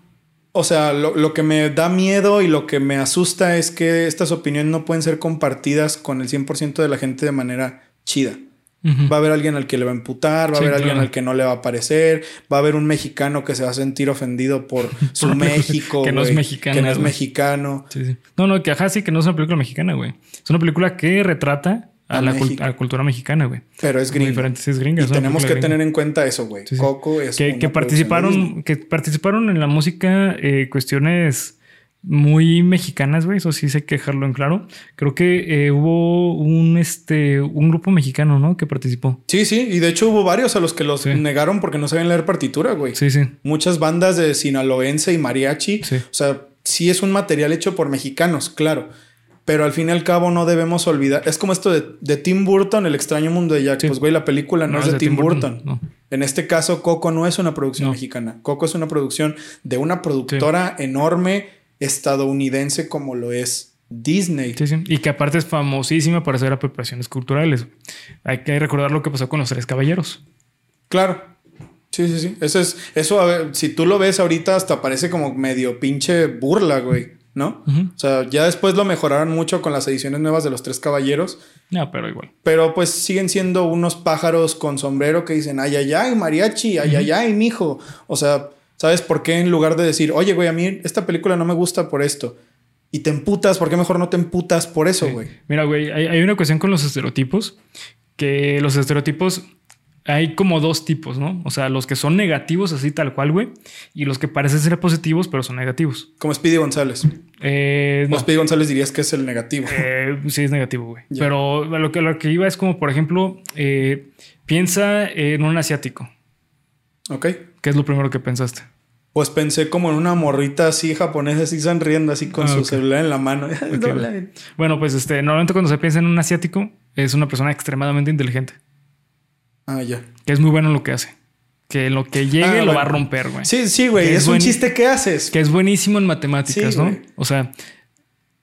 O sea, lo, lo que me da miedo y lo que me asusta es que estas opiniones no pueden ser compartidas con el 100% de la gente de manera chida. Va a haber alguien al que le va a emputar, va a haber alguien claro. al que no le va a parecer, va a haber un mexicano que se va a sentir ofendido por su Por- México. que no es güey, mexicana, Que no es mexicano. Sí, sí. No, no, que ajá, sí, que no es una película mexicana, güey. Es una película que retrata a, A la, cul- México. a la cultura mexicana, güey. Pero es diferente, sí, gringa. Y es tenemos que tener en cuenta eso, güey. Coco es. que, una que participaron, que participaron en la música eh, cuestiones muy mexicanas, güey. Eso sí sé que dejarlo en claro. Creo que eh, hubo un este un grupo mexicano, ¿no? Que participó. Sí, sí. Y de hecho hubo varios a los que los Sí. negaron porque no sabían leer partitura, güey. Sí, sí. Muchas bandas de sinaloense y mariachi. Sí. O sea, sí es un material hecho por mexicanos, claro. Pero al fin y al cabo no debemos olvidar. Es como esto de, de Tim Burton, El extraño mundo de Jack. Sí. Pues, güey, la película no, es de, Tim Burton. no. En este caso, Coco no es una producción No. mexicana. Coco es una producción de una productora enorme estadounidense como lo es Disney. Sí, sí. Y que aparte es famosísima por hacer apropiaciones culturales. Hay que recordar lo que pasó con los tres caballeros. Claro. Sí, sí, sí. Eso es, eso, a ver, si tú lo ves ahorita, hasta parece como medio pinche burla, güey. ¿No? O sea, ya después lo mejoraron mucho con las ediciones nuevas de los tres caballeros. No, pero igual. Pero pues siguen siendo unos pájaros con sombrero que dicen ay, ay, ay, mariachi, ay, ay, ay, mijo. O sea, ¿sabes por qué en lugar de decir, oye, güey, a mí esta película no me gusta por esto? Y te emputas, ¿por qué mejor no te emputas por eso, Sí. güey? Mira, güey, hay, hay una cuestión con los estereotipos, que los estereotipos hay como dos tipos, ¿no? O sea, los que son negativos así tal cual, güey, y los que parecen ser positivos pero son negativos. Como Speedy González. Eh, Como no, Speedy González dirías que es el negativo. eh, sí es negativo, güey. Pero lo que, lo que iba es como, por ejemplo, eh, piensa en un asiático. ¿Ok? ¿Qué es lo primero que pensaste? Pues pensé como en una morrita así japonesa, así sonriendo, así con Ah, su celular en la mano. Bueno, pues este, normalmente cuando se piensa en un asiático, es una persona extremadamente inteligente, ah, ya. que es muy bueno en lo que hace. Que lo que llegue Ah, lo bueno. va a romper, güey. Sí, sí, güey. Es es un buen- chiste que haces. Que es buenísimo en matemáticas, Sí, ¿no? güey. O sea,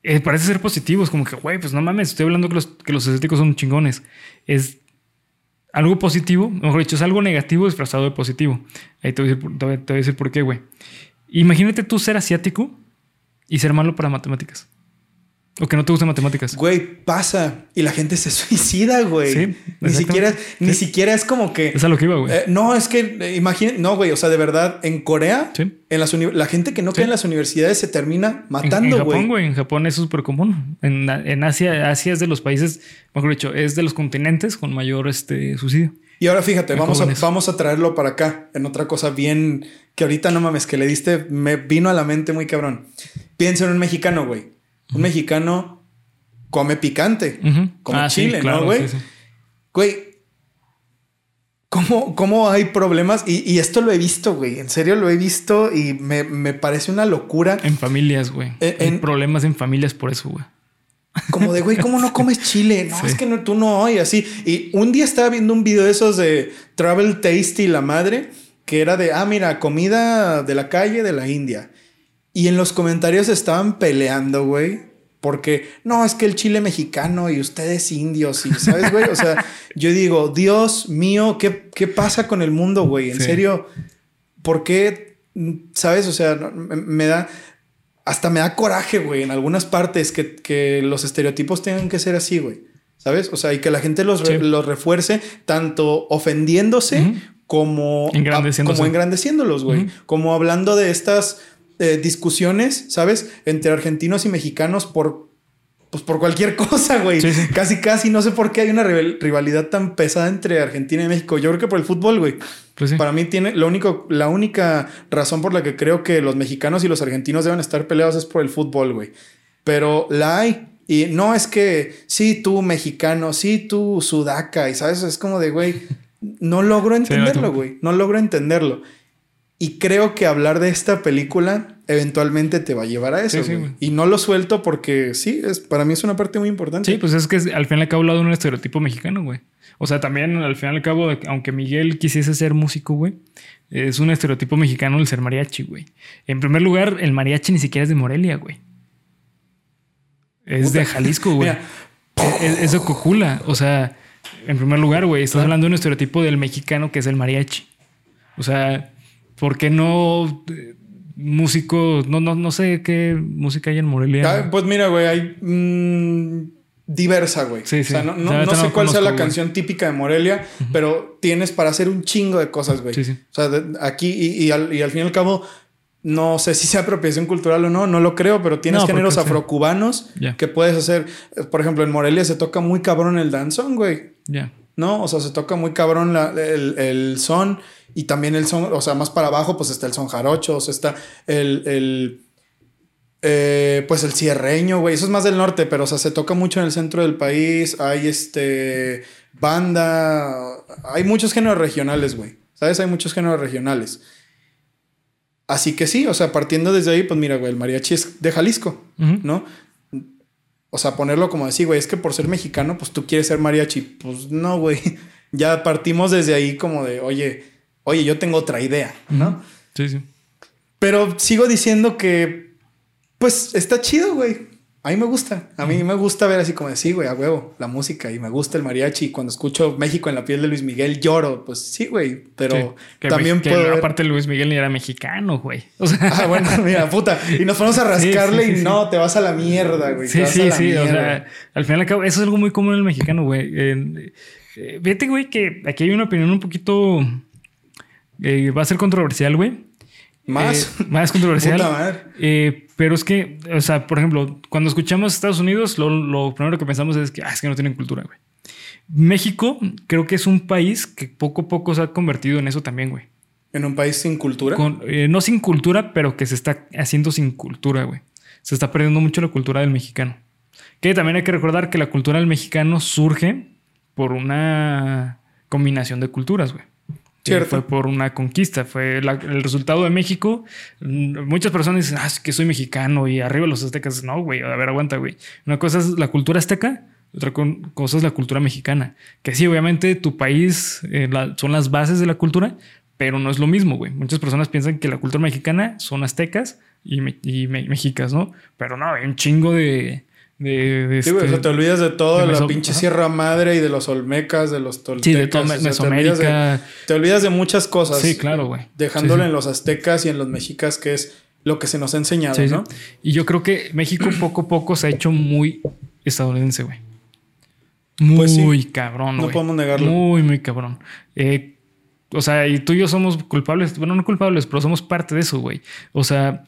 eh, parece ser positivo. Es como que, güey, pues no mames, estoy hablando que los, que los asiáticos son chingones. Es algo positivo, mejor dicho, es algo negativo disfrazado de positivo. Ahí te voy a decir, te voy a decir por qué, güey. Imagínate tú ser asiático y ser malo para matemáticas. O que no te gusta matemáticas. Güey, pasa. Y la gente se suicida, güey. Sí, ni siquiera, ni siquiera es como que. Es a lo que iba, güey. Eh, no, es que eh, imagínate, no, güey, o sea, de verdad, en Corea, Sí. en las la gente que no Sí. cae en las universidades se termina En- en, matando, Japón, güey. güey. En Japón es súper común. En, en Asia, Asia es de los países, mejor dicho, es de los continentes con mayor este, suicidio. Y ahora fíjate, En vamos a, vamos a traerlo para acá, en otra cosa bien que ahorita no mames, que le diste, me vino a la mente muy cabrón. Piensa en un mexicano, güey. Un mexicano come picante, como Ah, sí, chile, claro, ¿no, güey? sí, sí. Güey, ¿cómo, ¿cómo hay problemas? Y, y esto lo he visto, güey. En serio lo he visto y me, me parece una locura. En familias, güey. En- en- problemas en familias por eso, güey. Como de, güey, ¿cómo no comes chile? No, es que no, tú no hoy así. Y un día estaba viendo un video de esos de Travel Tasty, la madre, que era de, ah, mira, comida de la calle de la India. Y en los comentarios estaban peleando, güey. Porque no, es que el chile mexicano y ustedes indios, y sabes, güey. O sea, yo digo, Dios mío, ¿qué, qué pasa con el mundo, güey? En Sí. serio, ¿por qué? ¿Sabes? O sea, me, me da. Hasta me da coraje, güey, en algunas partes que, que los estereotipos tengan que ser así, güey. ¿Sabes? O sea, y que la gente los, re- los refuerce tanto ofendiéndose como, como engrandeciéndolos, güey. Como hablando de estas eh, discusiones, ¿sabes? Entre argentinos y mexicanos por, pues por cualquier cosa, güey. Sí, sí. Casi, casi, no sé por qué hay una rival- rivalidad tan pesada entre Argentina y México. Yo creo que por el fútbol, güey. Pues sí. Para mí tiene lo único, la única razón por la que creo que los mexicanos y los argentinos deben estar peleados es por el fútbol, güey. Pero la hay. Y no es que sí, tú mexicano, sí, tú sudaca, y sabes, es como de, güey, no logro entenderlo, güey. No logro entenderlo. Y creo que hablar de esta película eventualmente te va a llevar a eso, Sí, sí, y no lo suelto porque sí, es, para mí es una parte muy importante. Sí, pues es que al fin y al cabo hablado de un estereotipo mexicano, güey. O sea, también al fin y al cabo, aunque Miguel quisiese ser músico, güey, es un estereotipo mexicano el ser mariachi, güey. En primer lugar, el mariachi ni siquiera es de Morelia, güey. Es Puta. de Jalisco, güey. Es, es de Cocula. O sea, en primer lugar, güey, estás hablando de un estereotipo del mexicano que es el mariachi. O sea, ¿por qué no eh, músico? No, no, no sé qué música hay en Morelia. Ah, pues mira, güey, hay mm, diversa, güey. Sí, sí. O sea, no, no- no sé cuál sea la güey. canción típica de Morelia, pero tienes para hacer un chingo de cosas, güey. Sí, sí. O sea, de- aquí y, y al, y al fin y al cabo, no sé si sea apropiación cultural o no, no lo creo, pero tienes No, géneros afrocubanos Ya. que puedes hacer. Por ejemplo, en Morelia se toca muy cabrón el danzón, güey. Ya. ¿No? O sea, se toca muy cabrón la- el, el son y también el son, o sea, más para abajo, pues está el son jarocho, o sea, está el, el eh, pues el cierreño, güey, eso es más del norte, pero o sea, se toca mucho en el centro del país, hay este banda, hay muchos géneros regionales, güey, ¿sabes? Hay muchos géneros regionales. Así que sí, o sea, partiendo desde ahí, pues mira, güey, el mariachi es de Jalisco. ¿no? O sea, ponerlo como decir, güey, es que por ser mexicano, pues tú quieres ser mariachi. Pues no, güey. Ya partimos desde ahí como de, oye, oye, yo tengo otra idea, ¿no? Sí, sí. Pero sigo diciendo que, pues está chido, güey. A mí me gusta. A mí me gusta ver así como de, sí, güey, a huevo, la música. Y me gusta el mariachi. Y cuando escucho México en la piel de Luis Miguel, lloro. Pues sí, güey. Pero que también que puedo ver- Aparte, Luis Miguel ni era mexicano, güey. O sea, Ah, bueno, mira, puta. Y nos ponemos a rascarle sí, sí, y no, te vas a la mierda, güey. sí, sí, sí. O sea, al final al cabo, eso es algo muy común en el mexicano, güey. Eh, eh, Fíjate, güey, que aquí hay una opinión un poquito. eh, va a ser controversial, güey. Más. Eh, más controversial. Eh, pero es que, o sea, por ejemplo, cuando escuchamos Estados Unidos, lo, lo primero que pensamos es que, ah, es que no tienen cultura, güey. México creo que es un país que poco a poco se ha convertido en eso también, güey. En un país sin cultura. Con- eh, no sin cultura, pero que se está haciendo sin cultura, güey. Se está perdiendo mucho la cultura del mexicano. Que también hay que recordar que la cultura del mexicano surge por una combinación de culturas, güey. Que. Fue por una conquista, fue la- el resultado de México. Mm, Muchas personas dicen, ah, es que soy mexicano y arriba los aztecas. No, güey, a ver, aguanta, güey. Una cosa es la cultura azteca, otra cosa es la cultura mexicana. Que sí, obviamente tu país eh, la- son las bases de la cultura, pero no es lo mismo, güey. Muchas personas piensan que la cultura mexicana son aztecas y, me- y me- mexicas, ¿no? Pero no, hay un chingo de... de, de Sí, güey, o sea, este- te olvidas de todo, de la meso- pinche. Sierra Madre y de los Olmecas, de los Toltecas. Sí, de todo o sea, te olvidas de- Te olvidas de muchas cosas. Sí, claro, güey. Dejándolo Sí, sí. en los aztecas y en los mexicas, que es lo que se nos ha enseñado. ¿no? Y yo creo que México poco a poco se ha hecho muy estadounidense, güey. Muy Pues cabrón, No podemos negarlo. Muy, muy cabrón. Eh, o sea, y tú y yo somos culpables. Bueno, no culpables, pero somos parte de eso, güey. O sea,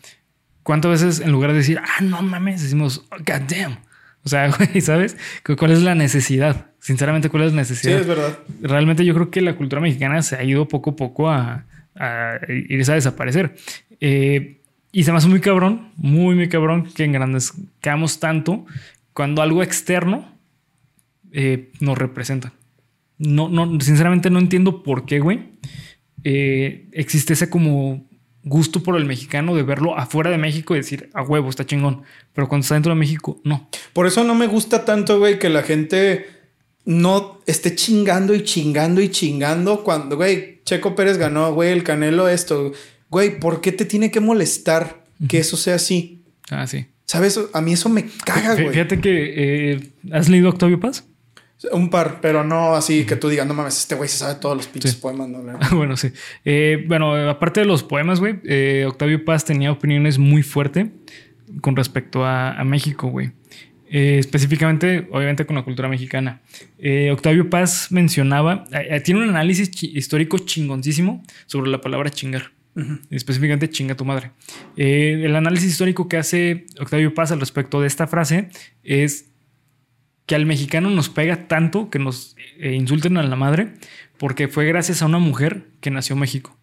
¿cuántas veces en lugar de decir, ah, no mames, decimos, oh, God damn? O sea, güey, ¿sabes? ¿Cu- ¿Cuál es la necesidad? Sinceramente, ¿cuál es la Sí, necesidad? es verdad. realmente yo creo que la cultura mexicana se ha ido poco a poco a, a irse a desaparecer. Eh, y se me hace muy cabrón, muy, muy cabrón que engrandezcamos tanto cuando algo externo eh, nos representa. No, no, sinceramente no entiendo por qué, güey. eh, existe ese como gusto por el mexicano de verlo afuera de México y decir, a huevo, está chingón. Pero cuando está dentro de México, no. Por eso no me gusta tanto, güey, que la gente no esté chingando y chingando y chingando cuando, güey, Checo Pérez ganó, güey, el Canelo esto. Güey, ¿por qué te tiene que molestar que eso sea así? Ah, sí. ¿Sabes? A mí eso me caga, güey. Fíjate que eh, has leído Octavio Paz. Un par, pero no así que tú digas, no mames, este güey se sabe todos los pinches Sí. poemas, no bueno, sí. Eh, bueno, aparte de los poemas, güey, eh, Octavio Paz tenía opiniones muy fuertes con respecto a, a México, güey. Eh, específicamente, obviamente, con la cultura mexicana. Octavio Paz mencionaba, tiene un análisis chi- histórico chingoncísimo sobre la palabra chingar. Específicamente, chinga tu madre. El análisis histórico que hace Octavio Paz al respecto de esta frase es que al mexicano nos pega tanto que nos eh, insulten a la madre porque fue gracias a una mujer que nació en México,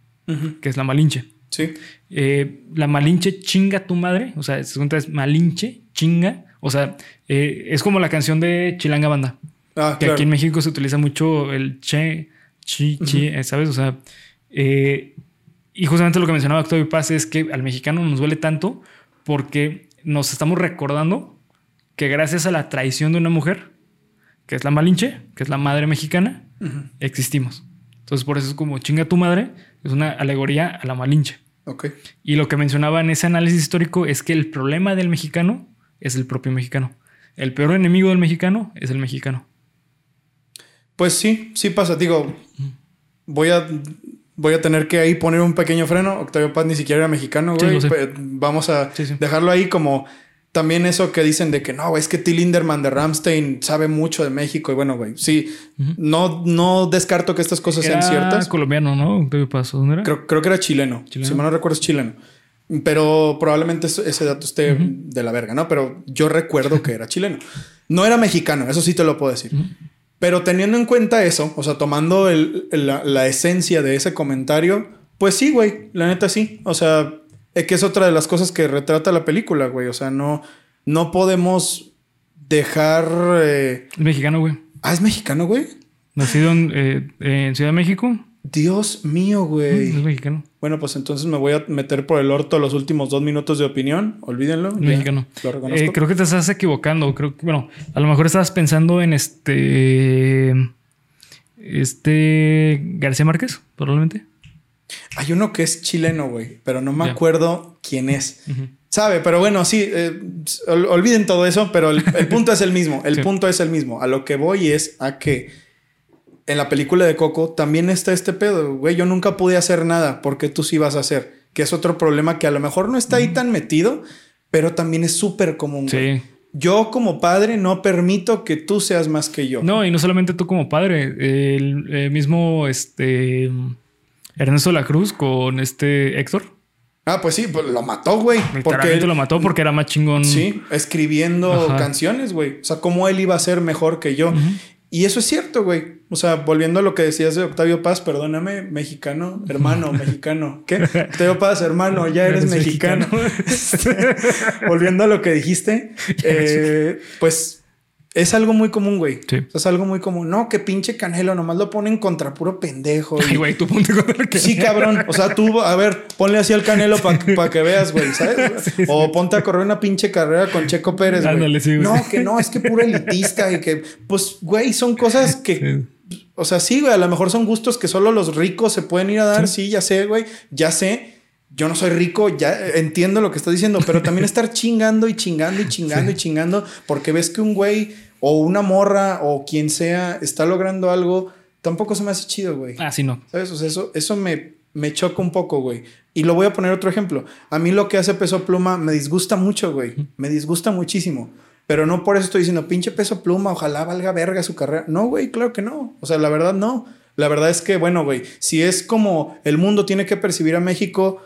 que es la Malinche. Sí. Eh, la Malinche chinga tu madre, o sea, se cuenta es Malinche, chinga, o sea, eh, es como la canción de Chilanga Banda, Ah, que claro. aquí en México se utiliza mucho el che, chi, chi, ¿sabes? O sea, y justamente lo que mencionaba Octavio Paz es que al mexicano nos duele tanto porque nos estamos recordando que gracias a la traición de una mujer, que es la Malinche, que es la madre mexicana, existimos. Entonces, por eso es como chinga tu madre, es una alegoría a la Malinche. Ok. Y lo que mencionaba en ese análisis histórico es que el problema del mexicano es el propio mexicano. El peor enemigo del mexicano es el mexicano. Pues sí, sí pasa. Digo, voy a, voy a tener que ahí poner un pequeño freno. Octavio Paz ni siquiera era mexicano, güey. Vamos a Sí, sí. dejarlo ahí como también eso que dicen de que no, es que Till Linderman de Ramstein sabe mucho de México. Y bueno, güey, sí, no, no descarto que estas cosas Era sean ciertas. colombiano, ¿no? Octavio Paz, ¿dónde era? Creo, creo que era chileno. ¿Chileno? Si mal no recuerdo, es chileno. Pero probablemente ese dato esté de la verga, ¿no? Pero yo recuerdo que era chileno. No era mexicano, eso sí te lo puedo decir. Pero teniendo en cuenta eso, o sea, tomando el- la, la esencia de ese comentario, pues sí, güey, la neta sí. O sea, es que es otra de las cosas que retrata la película, güey. O sea, no, no podemos dejar... eh, Es mexicano, güey. Ah, es mexicano, güey. Nacido en, eh, en Ciudad de México. Dios mío, güey. Es mexicano. Bueno, pues entonces me voy a meter por el orto los últimos dos minutos de opinión. Olvídenlo. Mexicano. Lo reconozco. Eh, creo que te estás equivocando. Creo que, bueno, a lo mejor estabas pensando en este. Este. García Márquez, probablemente. Hay uno que es chileno, güey, pero no me acuerdo quién es. Sabe, pero bueno, sí, eh, ol- olviden todo eso, pero el, el punto es el mismo. El Sí. punto es el mismo. A lo que voy es a que en la película de Coco también está este pedo, güey. Yo nunca pude hacer nada porque tú sí vas a hacer. Que es otro problema que a lo mejor no está ahí tan metido, pero también es súper común. güey. Sí. Yo como padre no permito que tú seas más que yo. No, y no solamente tú como padre, el, eh, mismo este Ernesto la Cruz con este Héctor. Ah, pues sí, pues lo mató, güey. Porque lo mató porque era más chingón. Sí, escribiendo Ajá. canciones, güey. O sea, cómo él iba a ser mejor que yo. Y eso es cierto, güey. O sea, volviendo a lo que decías de Octavio Paz, perdóname, mexicano, hermano, mexicano. ¿Qué? Octavio Paz, hermano, ya eres, Eres mexicano. Este, volviendo a lo que dijiste, eh, pues es algo muy común, güey. Sí. O sea, es algo muy común. No, que pinche Canelo, nomás lo ponen contra puro pendejo. y- Ay, güey, tú ponte con el. Sí, cabrón. O sea, tú, a ver, ponle así al canelo para que veas, güey, ¿sabes? Sí, sí. O ponte a correr una pinche carrera con Checo Pérez, güey. Sí, güey. No, que no, es que puro elitista y que, pues, güey, son cosas que, o sea, sí, güey, a lo mejor son gustos que solo los ricos se pueden ir a dar. Sí, ya sé, güey, ya sé. Yo no soy rico, ya entiendo lo que estás diciendo, pero también estar chingando y chingando y chingando y chingando porque ves que un güey o una morra o quien sea está logrando algo, tampoco se me hace chido, güey. Ah, sí, no. ¿Sabes? O sea, eso, eso me, me choca un poco, güey. Y lo voy a poner otro ejemplo. A mí lo que hace Peso Pluma me disgusta mucho, güey. Me disgusta muchísimo. Pero no por eso estoy diciendo, pinche Peso Pluma, ojalá valga verga su carrera. No, güey, claro que no. O sea, la verdad no. La verdad es que, bueno, güey, si es como el mundo tiene que percibir a México,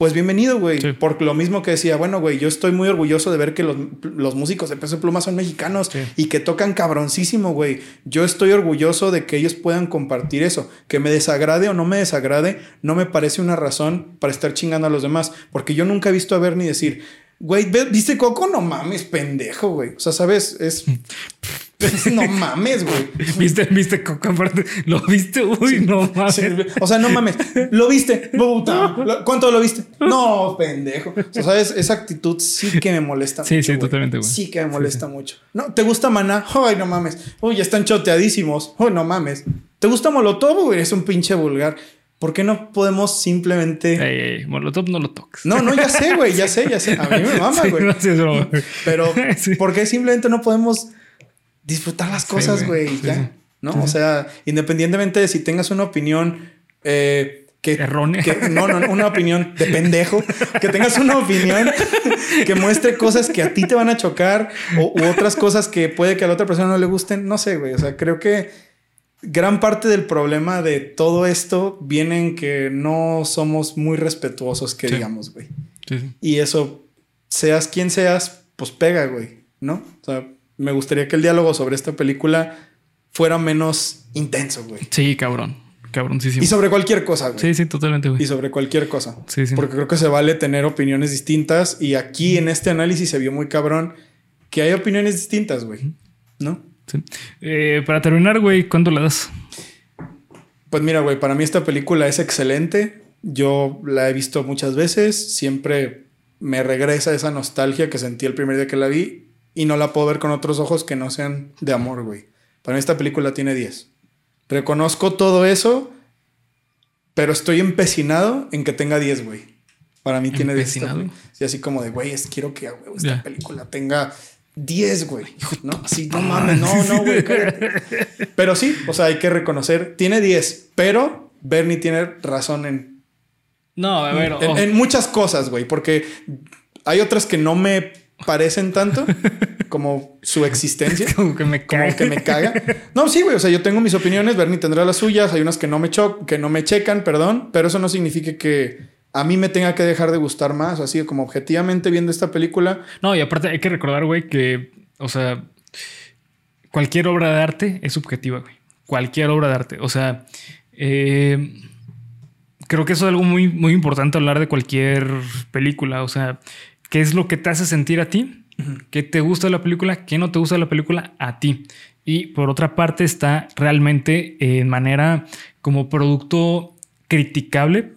pues bienvenido, güey. Sí. Por lo mismo que decía, bueno, güey, yo estoy muy orgulloso de ver que los, los músicos de Peso Pluma son mexicanos Sí. y que tocan cabroncísimo, güey. Yo estoy orgulloso de que ellos puedan compartir eso. Que me desagrade o no me desagrade, no me parece una razón para estar chingando a los demás. Porque yo nunca he visto a ver ni decir, güey, ¿ve- ¿viste Coco? No mames, pendejo, güey. O sea, ¿sabes? Es... no mames, güey. ¿Viste, viste Coco aparte? ¿Lo viste? Uy, no mames. Sí, O sea, no mames. ¿Lo viste? Puta. ¿Lo- ¿Cuánto lo viste? No, pendejo. O sea, ¿sabes? Esa actitud sí que me molesta Sí, mucho. sí, güey. totalmente, güey. Sí que me molesta mucho. ¿No? ¿Te gusta Maná? Ay, no mames. Uy, están choteadísimos. Uy, no mames. ¿Te gusta Molotov? Güey, es un pinche vulgar. ¿Por qué no podemos simplemente... Ey, ey, Molotov no lo toques. No, no, ya sé, güey, ya sé, ya sé. A mí me mama, Sí, güey. no, sí, broma. Pero, Sí. ¿por qué simplemente no podemos disfrutar las cosas, güey. ya. ¿No? O sea, independientemente de si tengas una opinión eh, que. Errónea. que- no, no, no, una opinión de pendejo. Que tengas una opinión que muestre cosas que a ti te van a chocar o, u otras cosas que puede que a la otra persona no le gusten. No sé, güey. O sea, creo que gran parte del problema de todo esto viene en que no somos muy respetuosos, que Sí. digamos, güey. Sí, sí. Y eso, seas quien seas, pues pega, güey, ¿no? O sea, me gustaría que el diálogo sobre esta película fuera menos intenso, güey. Sí, cabrón. Cabroncísimo. Y sobre cualquier cosa, güey. Sí, sí, totalmente, güey. Y sobre cualquier cosa. Sí, sí. Porque creo que se vale tener opiniones distintas. Y aquí en este análisis se vio muy cabrón que hay opiniones distintas, güey. ¿No? Sí. Eh, para terminar, güey, ¿cuánto le das? Pues mira, güey, para mí esta película es excelente. Yo la he visto muchas veces. Siempre me regresa esa nostalgia que sentí el primer día que la vi. Y no la puedo ver con otros ojos que no sean de amor, güey. Para mí esta película tiene 10. Reconozco todo eso, pero estoy empecinado en que tenga 10, güey. Para mí tiene 10. esta ¿Empecinado? peli- Sí, así como de, güey, es, quiero que esta película tenga 10, güey. ¿No? Así, no mames, no, no, güey. cállate. Pero sí, o sea, hay que reconocer, tiene 10, pero Bernie tiene razón en, No, a ver, en, en muchas cosas, güey, porque hay otras que no me parecen tanto como su existencia. como que me Como cae. que me caga. No, sí, güey. O sea, yo tengo mis opiniones, Bernie tendrá las suyas. Hay unas que no me cho que no me checan, perdón. Pero eso no significa que a mí me tenga que dejar de gustar más. Así como objetivamente viendo esta película. No, y aparte hay que recordar, güey, que, o sea, cualquier obra de arte es subjetiva, güey. Cualquier obra de arte. O sea, eh, creo que eso es algo muy, muy importante hablar de cualquier película. O sea, ¿qué es lo que te hace sentir a ti? ¿Qué te gusta de la película? ¿Qué no te gusta de la película? A ti. Y por otra parte está realmente en manera como producto criticable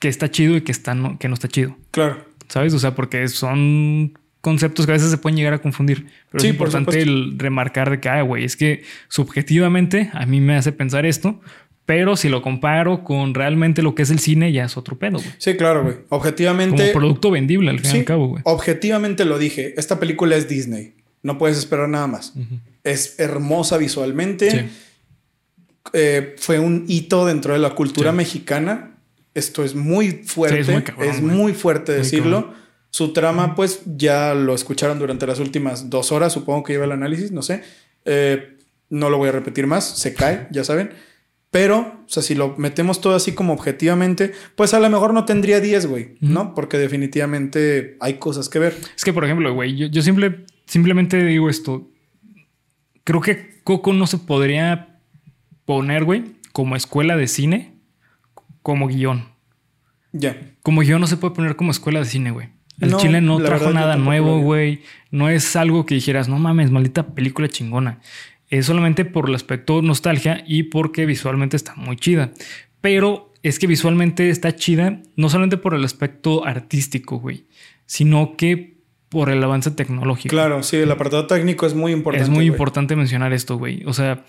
que está chido y que, está no, que no está chido. Claro. ¿Sabes? O sea, porque son conceptos que a veces se pueden llegar a confundir. Pero Sí, es por importante el remarcar de que, ah, güey, es que subjetivamente a mí me hace pensar esto, pero si lo comparo con realmente lo que es el cine, ya es otro pedo, güey. Sí, claro, güey. Como Objetivamente. producto vendible, al fin y al cabo, güey. objetivamente lo dije. Esta película es Disney. No puedes esperar nada más. Es hermosa visualmente. Sí. Eh, fue un hito dentro de la cultura Sí. mexicana. Esto es muy fuerte. Sí, es muy muy, fuerte Muy decirlo. cabrón. Su trama, pues ya lo escucharon durante las últimas dos horas. Supongo que lleva el análisis, no sé. Eh, no lo voy a repetir más. Se cae, ya saben. Pero, o sea, si lo metemos todo así como objetivamente, pues a lo mejor no tendría 10, güey, ¿no? Porque definitivamente hay cosas que ver. Es que, por ejemplo, güey, yo, yo simple, simplemente digo esto. Creo que Coco no se podría poner, güey, como escuela de cine, como guion. Ya. Como guion no se puede poner como escuela de cine, güey. El No, Chile no trajo nada nuevo, güey. No es algo que dijeras, no mames, maldita película chingona. Es solamente por el aspecto nostalgia y porque visualmente está muy chida. Pero es que visualmente está chida no solamente por el aspecto artístico, güey, sino que por el avance tecnológico. Claro, sí, el apartado técnico es muy importante. es muy importante mencionar esto, güey. O sea,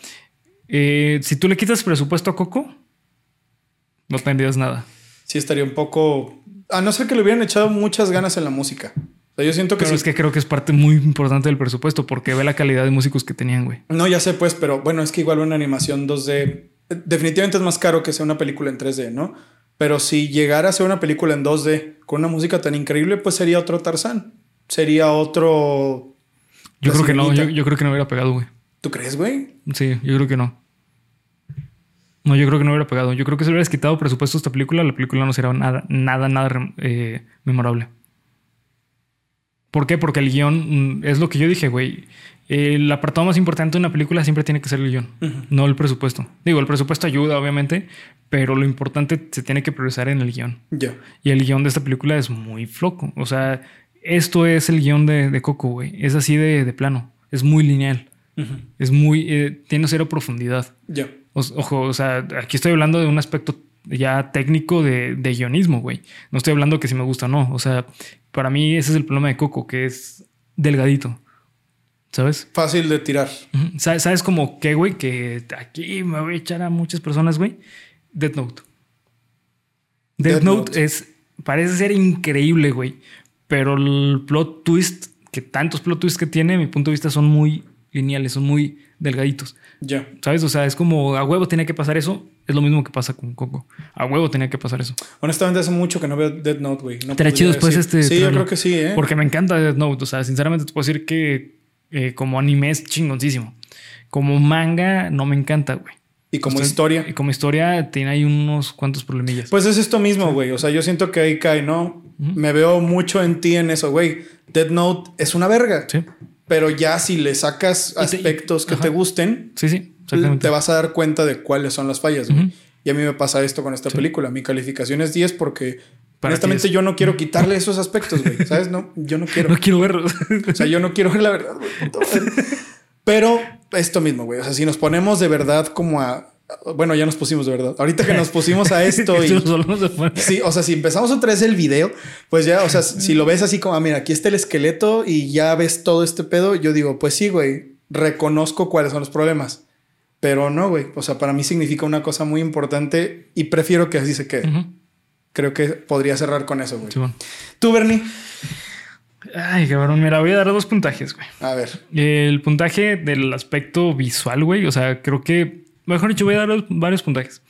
eh, si tú le quitas presupuesto a Coco, no tendrías nada. sí estaría un poco. A no ser que le hubieran echado muchas ganas en la música. O sea, yo siento que Pero sí. es que creo que es parte muy importante del presupuesto porque ve la calidad de músicos que tenían, güey. No, ya sé, pues, pero bueno, es que igual una animación 2D definitivamente es más caro que sea una película en 3D, ¿no? Pero si llegara a ser una película en 2D con una música tan increíble, pues sería otro Tarzán. Sería otro. Yo La creo que no, yo, yo creo que no hubiera pegado, güey. ¿Tú crees, güey? Sí, yo creo que no. No, yo creo que no hubiera pegado. Yo creo que si hubieras quitado presupuesto a esta película, la película no sería nada, nada, nada eh, memorable. ¿Por qué? Porque el guion mm, es lo que yo dije, güey. El apartado más importante de una película siempre tiene que ser el guion, no el presupuesto. Digo, el presupuesto ayuda, obviamente, pero lo importante se tiene que priorizar en el guion. Ya. Y el guion de esta película es muy floco. O sea, esto es el guion de, de Coco, güey. Es así de, de plano. Es muy lineal. Es muy. eh, tiene cero profundidad. Ya. Ojo, o sea, aquí estoy hablando de un aspecto ya técnico de, de guionismo, güey. No estoy hablando que si me gusta o no. O sea, para mí ese es el problema de Coco, que es delgadito. ¿Sabes? Fácil de tirar. Ujú. Sa- ¿Sabes como qué, güey? Que aquí me voy a echar a muchas personas, güey. Death Note. Death, Death Note, Note. es. Parece ser increíble, güey. Pero el plot twist, que tantos plot twists que tiene, a mi punto de vista, son muy lineales, son muy delgaditos. Ya. ¿Sabes? O sea, es como a huevo tenía que pasar eso. Es lo mismo que pasa con Coco. A huevo tenía que pasar eso. Honestamente, hace mucho que no veo Dead Note, güey. No Estaría chido después este Sí, yo creo que sí, ¿eh? Porque me encanta Death Note. O sea, sinceramente te puedo decir que eh, como anime es chingoncísimo. Como manga no me encanta, güey. Y como historia. Y como historia tiene ahí unos cuantos problemillas. Pues es esto mismo, güey. O sea, yo siento que ahí cae, ¿no? Me veo mucho en ti en eso, güey. Dead Note es una verga. sí, Pero ya si le sacas te- aspectos que ajá. te gusten, sí, sí. Te vas a dar cuenta de cuáles son las fallas. Ujú. Y a mí me pasa esto con esta película. Mi calificación es 10 porque Para honestamente yo no quiero quitarle esos aspectos, güey. ¿Sabes? No, yo no quiero. No quiero verlo. O sea, yo no quiero ver la verdad, güey. Pero esto mismo, güey. O sea, si nos ponemos de verdad como a. Bueno, ya nos pusimos de verdad. Ahorita que nos pusimos a esto y. Sí, o sea, si empezamos otra vez el video, pues ya, o sea, si lo ves así como, ah, mira, aquí está el esqueleto y ya ves todo este pedo, yo digo, pues sí, güey, reconozco cuáles son los problemas. Pero no, güey. O sea, para mí significa una cosa muy importante y prefiero que así se quede. Creo que podría cerrar con eso, güey. Sí, bueno. Tú, Bernie. Ay, cabrón. Mira, voy a dar dos puntajes, güey. A ver. El puntaje del aspecto visual, güey. O sea, creo que, mejor dicho, voy a dar varios puntajes.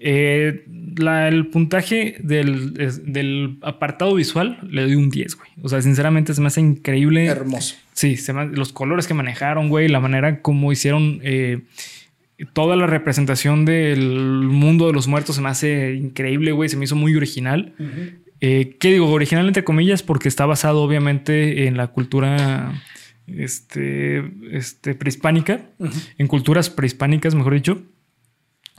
Eh, la- el puntaje del, es- del apartado visual le doy un 10, güey. O sea, sinceramente se me hace increíble. Hermoso. Sí, se me- los colores que manejaron, güey, la manera como hicieron eh, toda la representación del mundo de los muertos se me hace increíble, güey. Se me hizo muy original. Eh, ¿Qué digo? Original entre comillas porque está basado obviamente en la cultura este, este, prehispánica, en culturas prehispánicas, mejor dicho.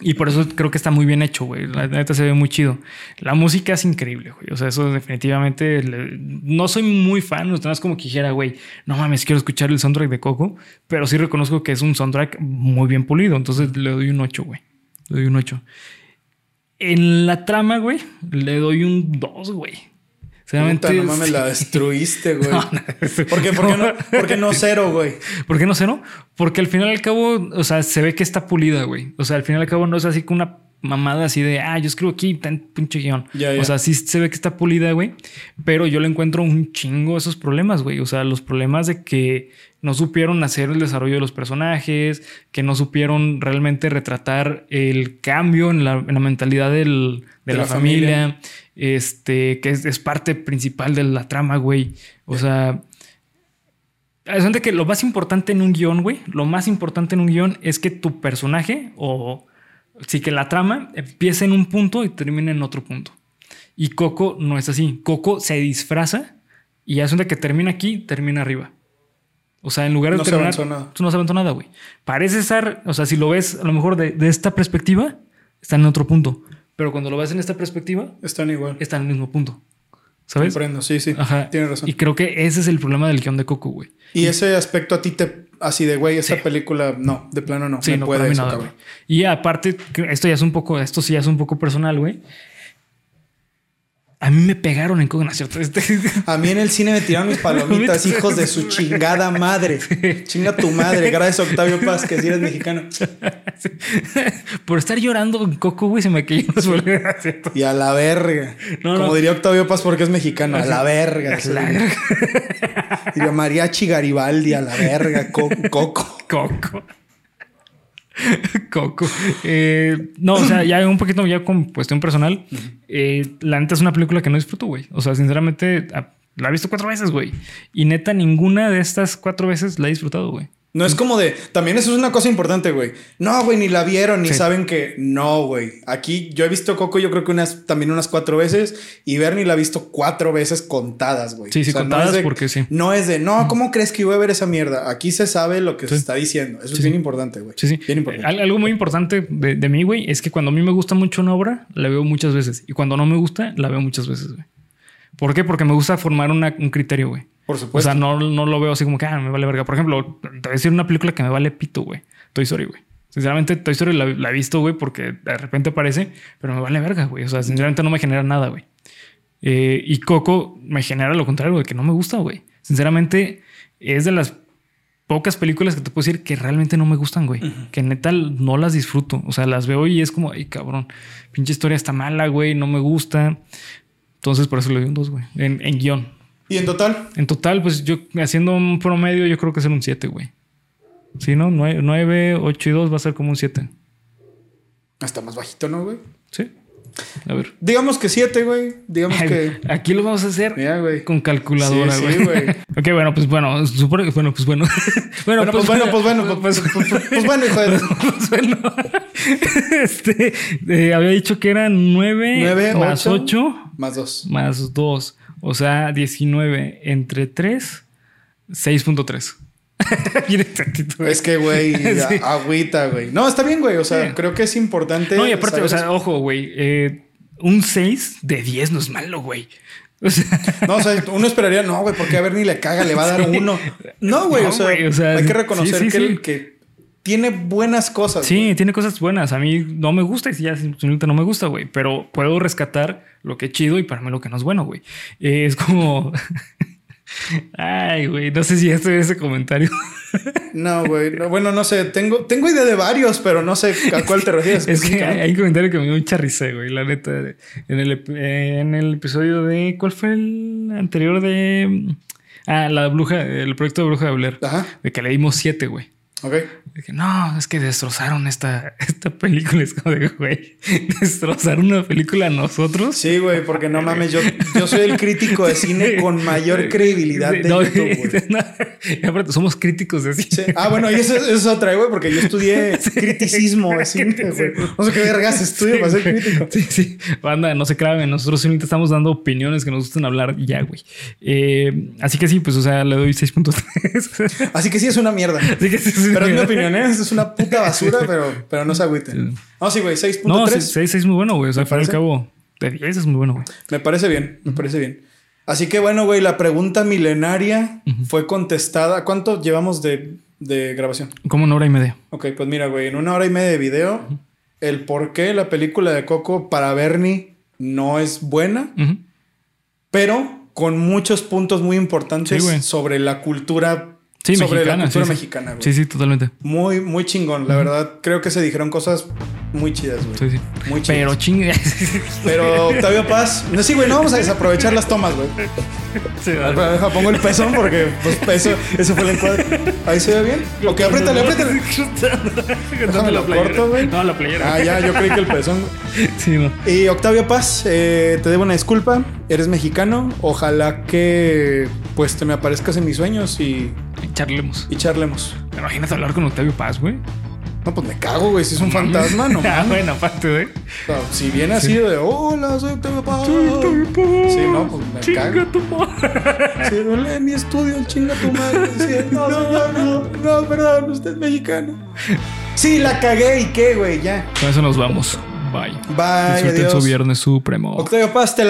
Y por eso creo que está muy bien hecho, güey. La neta se ve muy chido. La música es increíble, güey. O sea, eso definitivamente... le- No soy muy fan, no es como que dijera, güey, no mames, quiero escuchar el soundtrack de Coco, pero sí reconozco que es un soundtrack muy bien pulido. Entonces le doy un 8, güey. Le doy un 8. En la trama, güey, le doy un 2, güey. Puta, no mames, la destruiste, güey. ¿Por qué, por qué no, por qué no cero, güey? ¿Por qué no cero? Porque al final y al cabo, o sea, se ve que está pulida, güey. O sea, al final y al cabo no es así como una mamada así de, ah, yo escribo aquí, tan pinche guion. Ya, ya. O sea, sí se ve que está pulida, güey. Pero yo le encuentro un chingo esos problemas, güey. O sea, los problemas de que no supieron hacer el desarrollo de los personajes, que no supieron realmente retratar el cambio en la, en la mentalidad del- de, De la, la familia, este, que es, es parte principal de la trama, güey. O sea, es que lo más importante en un guion, güey, lo más importante en un guion es que tu personaje o sí que la trama empiece en un punto y termine en otro punto. Y Coco no es así. Coco se disfraza y es donde que termina aquí, termina arriba. O sea, en lugar de No terminar, nada. tú no se avanzó nada, güey. Parece estar, o sea, si lo ves a lo mejor de, de esta perspectiva, está en otro punto. Pero cuando lo ves en esta perspectiva, Están igual. está en el mismo punto. ¿Sabes? Comprendo, sí, sí. Ajá. Tienes razón. Y creo que ese es el problema del guion de Coco, güey. Y ese aspecto a ti te así de güey, esa Sí. película, no, de plano no. Sí, me no puede eso, nada. Y aparte, esto ya es un poco, esto sí ya es un poco personal, güey. A mí me pegaron en Coco, ¿no es cierto? A mí en el cine me tiraron mis palomitas, hijos de su chingada madre. Chinga tu madre. Gracias, Octavio Paz, que si eres mexicano. Por estar llorando en Coco, güey, se me una soledad, ¿cierto? Y a la verga. No, Como no. diría Octavio Paz, porque es mexicano. A la verga. A la verga. Diría Mariachi Garibaldi, a la verga. Co- Coco. Coco. Coco. Eh, no, o sea, ya un poquito ya con cuestión personal. eh, la neta es una película que no disfruto, güey. O sea, sinceramente, la he visto cuatro veces, güey. Y neta, ninguna de estas cuatro veces la he disfrutado, güey. No es como de. También eso es una cosa importante, güey. No, güey, ni la vieron, ni Sí. saben que. No, güey. Aquí yo he visto Coco, yo creo que unas, también unas cuatro veces. Y Bernie la ha visto cuatro veces contadas, güey. Sí, sí, contadas de- porque sí. No es de, no, ¿cómo crees que iba a ver esa mierda? Aquí se sabe lo que se está diciendo. Eso es bien sí. importante, güey. Sí, sí. Bien importante. Al- Algo muy importante de, de mí, güey, es que cuando a mí me gusta mucho una obra, la veo muchas veces. Y cuando no me gusta, la veo muchas veces, güey. ¿Por qué? Porque me gusta formar una- un criterio, güey. Por O supuesto. sea, no, no lo veo así como que ah, me vale verga. Por ejemplo, te voy a decir una película que me vale pito, güey. Toy Story, güey. Sinceramente, Toy Story la, la he visto, güey, porque de repente aparece, pero me vale verga, güey. O sea, sinceramente no me genera nada, güey. Eh, y Coco me genera lo contrario, güey, que no me gusta, güey. Sinceramente, es de las pocas películas que te puedo decir que realmente no me gustan, güey. Que neta no las disfruto. O sea, las veo y es como, ay, cabrón, pinche historia está mala, güey, no me gusta. Entonces, por eso le doy un 2, güey. En, en guion. Y en total, En total, pues yo haciendo un promedio, yo creo que ser un 7, güey. Sí, ¿no? 9, 8 y 2 va a ser como un 7. hasta más bajito, ¿no, güey? Sí. A ver. Digamos que siete, güey. Digamos que. Aquí lo vamos a hacer Mira, güey. con calculadora, Sí, güey. sí, güey. ok, bueno, pues bueno, supone- bueno, pues bueno. bueno, Bueno, pues bueno, pues bueno, pues, pues, pues, pues bueno, hijo de. pues bueno. este, eh, había dicho que eran 9, Nueve, más ocho. 8 Más dos. más 2. O sea, 19 entre 3, 6.3. Bien exactito, güey. Es que, güey, Sí. agüita, güey. No, está bien, güey. O sea, Sí. creo que es importante. No, y aparte, o saber sea, ojo, güey. eh, un 6 de 10 no es malo, güey. O sea. No, o sea, uno esperaría, no, güey, porque a ver ni le caga, le va a dar Sí. uno. No, güey, No, o, sea, o sea, hay que reconocer que, que tiene buenas cosas. sí, tiene cosas buenas. A mí no me gusta y ya simplemente no me gusta, güey. Pero puedo rescatar lo que es chido y para mí lo que no es bueno, güey. Eh, es como. Ay, güey, no sé si ya estoy en ese comentario. No, güey. no, bueno, no sé. Tengo, tengo idea de varios, pero no sé a cuál te refieres. Es que hay, un comentario que me dio risa, güey, la neta. En el, eh, en el episodio de. ¿Cuál fue el anterior de.? Ah, la bruja, el proyecto de Bruja de Blair. Ajá. De que le dimos siete, güey. Ok. Dije, no, es que destrozaron esta, esta película. Es como de, güey, destrozar una película nosotros. Sí, güey, porque no mames, yo, yo soy el crítico de cine con mayor credibilidad de No, YouTube, güey. no, somos críticos de cine. Sí. Ah, bueno, y eso, eso es otra, güey, porque yo estudié criticismo de cine, güey. No sé qué vergas estudio para ser crítico. Sí, sí. Banda, no se claven. Nosotros simplemente estamos dando opiniones que nos gustan hablar ya, güey. Eh, así que sí, pues, o sea, le doy 6.3. Así que sí es una mierda. así que sí, sí, Pero es mi opinión, ¿eh? Es una puta basura, pero, pero no se agüiten. No, sí, güey, 6.3. No, 6 es muy bueno, güey. O sea, al cabo, de 10 es muy bueno, güey. Me parece bien, me parece bien. Así que bueno, güey, la pregunta milenaria fue contestada. ¿Cuánto llevamos de, de grabación? Como una hora y media. Ok, pues mira, güey, en una hora y media de video, el por qué la película de Coco para Bernie no es buena, pero con muchos puntos muy importantes Sí, sobre la cultura, Sí, sobre mexicana. la cultura sí, mexicana, güey. Sí, sí, totalmente. Muy, muy chingón, la verdad. Creo que se dijeron cosas muy chidas, güey. Sí, sí. Muy chidas. Pero chingue. Pero Octavio Paz, no, sí, güey, no vamos a desaprovechar las tomas, güey. Sí, ver, Deja, pongo el pezón porque pues, eso, eso fue el encuadre. Ahí se ve bien. Ok, apriétale, apriétale. Déjame lo corto, güey. No, la playera. Ah, ya, yo creí que el pezón. Sí, no. Y Octavio Paz, eh, te debo una disculpa. Eres mexicano. Ojalá que pues te me aparezcas en mis sueños y, Charlemos. y charlemos. Imagínate hablar con Octavio Paz, güey. No, pues me cago, güey. Si es un fantasma, no Ah, bueno, aparte, güey. O sea, si viene así de hola, soy Octavio Paz. Sí, no, pues me Chinga cago. tu madre. Si duele en mi estudio, chinga tu madre. Sí, no, señor, no, no, perdón, usted es mexicano. Sí, la cagué y qué, güey, ya. Con eso nos vamos. Bye. Bye, Disfruten su viernes supremo. Octavio Paz, te la